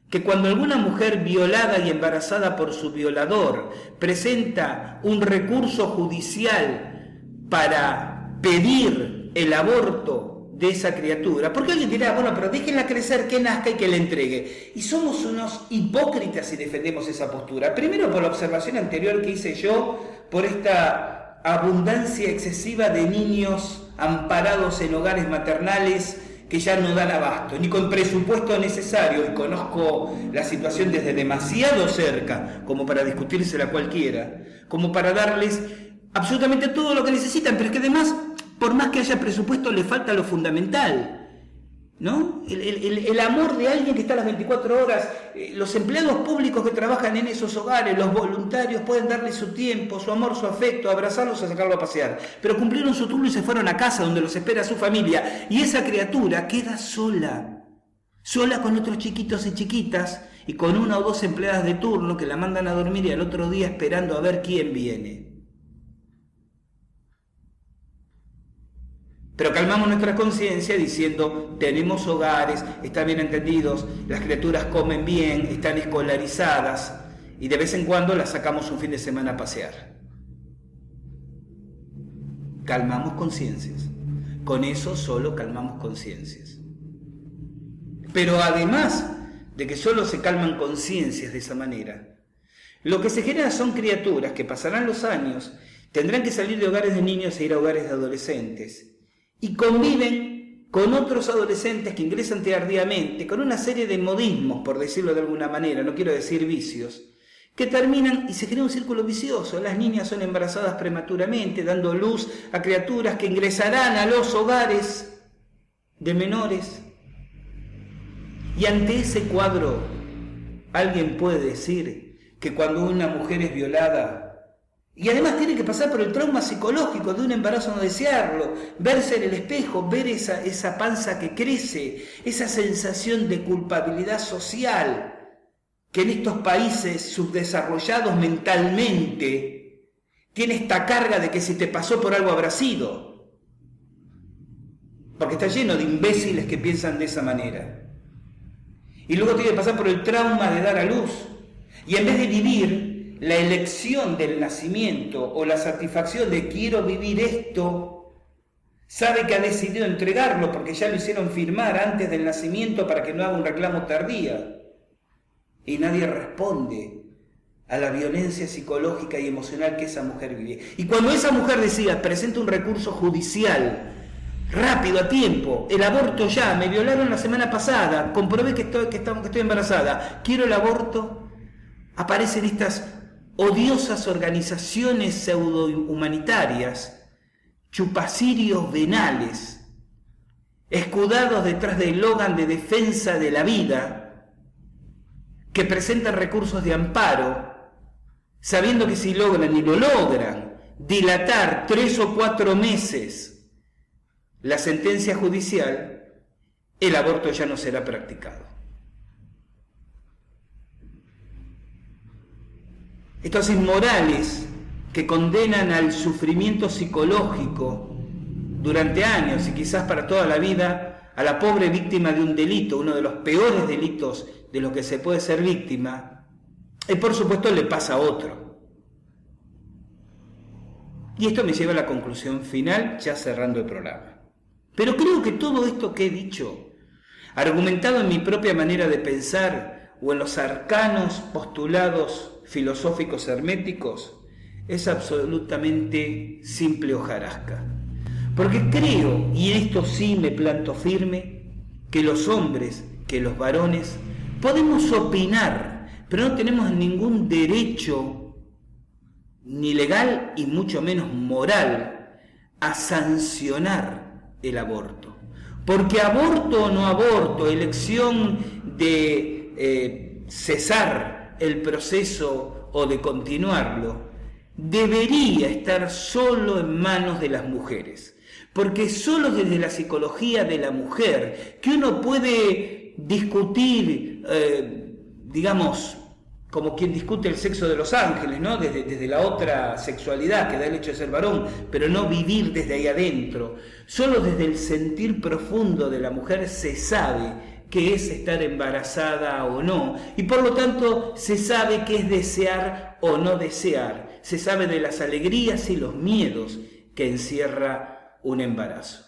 que cuando alguna mujer violada y embarazada por su violador presenta un recurso judicial para pedir el aborto de esa criatura. Porque alguien dirá, bueno, pero déjenla crecer, que nazca y que le entregue. Y somos unos hipócritas si defendemos esa postura. Primero por la observación anterior que hice yo, por esta abundancia excesiva de niños amparados en hogares maternales que ya no dan abasto, ni con presupuesto necesario, y conozco la situación desde demasiado cerca como para discutírsela cualquiera, como para darles absolutamente todo lo que necesitan, pero es que además por más que haya presupuesto, le falta lo fundamental. ¿No? El, amor de alguien que está las 24 horas, eh, los empleados públicos que trabajan en esos hogares, los voluntarios pueden darle su tiempo, su amor, su afecto, abrazarlos, a sacarlo a pasear. Pero cumplieron su turno y se fueron a casa donde los espera su familia. Y esa criatura queda sola, sola con otros chiquitos y chiquitas y con una o dos empleadas de turno que la mandan a dormir y al otro día esperando a ver quién viene. Pero calmamos nuestra conciencia diciendo, tenemos hogares, están bien entendidos, las criaturas comen bien, están escolarizadas y de vez en cuando las sacamos un fin de semana a pasear. Calmamos conciencias. Con eso solo calmamos conciencias. Pero además de que solo se calman conciencias de esa manera, lo que se genera son criaturas que pasarán los años, tendrán que salir de hogares de niños e ir a hogares de adolescentes y conviven con otros adolescentes que ingresan tardíamente, con una serie de modismos, por decirlo de alguna manera, no quiero decir vicios, que terminan y se crea un círculo vicioso. Las niñas son embarazadas prematuramente, dando luz a criaturas que ingresarán a los hogares de menores. Y ante ese cuadro, alguien puede decir que cuando una mujer es violada, y además tiene que pasar por el trauma psicológico de un embarazo no desearlo, verse en el espejo, ver esa, esa panza que crece, esa sensación de culpabilidad social que en estos países subdesarrollados mentalmente tiene esta carga de que si te pasó por algo habrá sido. Porque está lleno de imbéciles que piensan de esa manera. Y luego tiene que pasar por el trauma de dar a luz. Y en vez de vivir la elección del nacimiento o la satisfacción de quiero vivir esto, sabe que ha decidido entregarlo porque ya lo hicieron firmar antes del nacimiento para que no haga un reclamo tardía. Y nadie responde a la violencia psicológica y emocional que esa mujer vive. Y cuando esa mujer decía, presenta un recurso judicial, rápido, a tiempo, el aborto ya, me violaron la semana pasada, comprobé que estoy, que que estoy embarazada, quiero el aborto, aparecen estas odiosas organizaciones pseudo-humanitarias, chupacirios venales, escudados detrás del Logan de defensa de la vida, que presentan recursos de amparo, sabiendo que si logran y lo logran dilatar tres o cuatro meses la sentencia judicial, el aborto ya no será practicado. Estos inmorales que condenan al sufrimiento psicológico durante años y quizás para toda la vida a la pobre víctima de un delito, uno de los peores delitos de los que se puede ser víctima, y por supuesto le pasa a otro. Y esto me lleva a la conclusión final, ya cerrando el programa. Pero creo que todo esto que he dicho, argumentado en mi propia manera de pensar o en los arcanos postulados filosóficos herméticos, es absolutamente simple hojarasca. Porque creo, y en esto sí me planto firme, que los hombres, que los varones, podemos opinar, pero no tenemos ningún derecho, ni legal y mucho menos moral, a sancionar el aborto. Porque aborto o no aborto, elección de eh, cesar el proceso o de continuarlo, debería estar solo en manos de las mujeres. Porque solo desde la psicología de la mujer, que uno puede discutir, eh, digamos, como quien discute el sexo de los ángeles, ¿no? Desde, desde, la otra sexualidad que da el hecho de ser varón, pero no vivir desde ahí adentro. Solo desde el sentir profundo de la mujer se sabe qué es estar embarazada o no, y por lo tanto se sabe qué es desear o no desear, se sabe de las alegrías y los miedos que encierra un embarazo.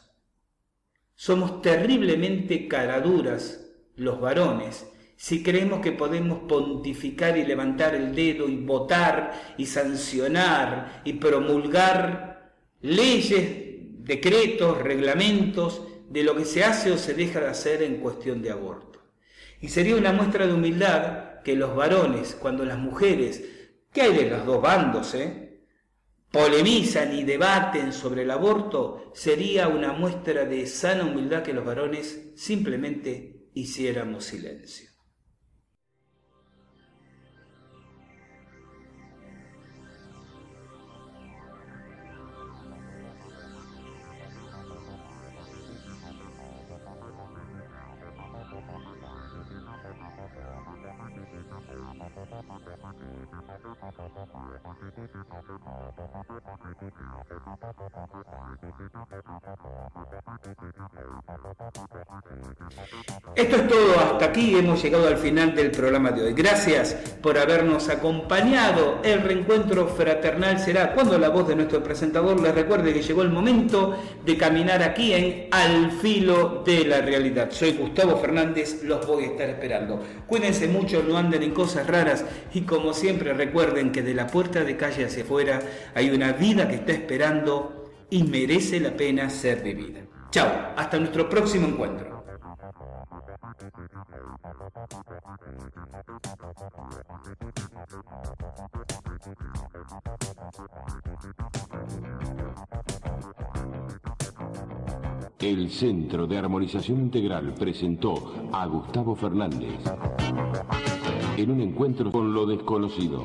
Somos terriblemente caraduras los varones si creemos que podemos pontificar y levantar el dedo y votar y sancionar y promulgar leyes, decretos, reglamentos de lo que se hace o se deja de hacer en cuestión de aborto. Y sería una muestra de humildad que los varones, cuando las mujeres, que hay de los dos bandos, eh? polemizan y debaten sobre el aborto, sería una muestra de sana humildad que los varones simplemente hiciéramos silencio. Esto es todo, hasta aquí hemos llegado al final del programa de hoy. Gracias por habernos acompañado. El reencuentro fraternal será cuando la voz de nuestro presentador les recuerde que llegó el momento de caminar aquí en Al filo de la realidad. Soy Gustavo Fernández, los voy a estar esperando. Cuídense mucho, no anden en cosas raras y como siempre recuerden que de la puerta de calle hacia afuera hay una vida que está esperando y merece la pena ser vivida. Chao, hasta nuestro próximo encuentro. El Centro de Armonización Integral presentó a Gustavo Fernández en un encuentro con lo desconocido.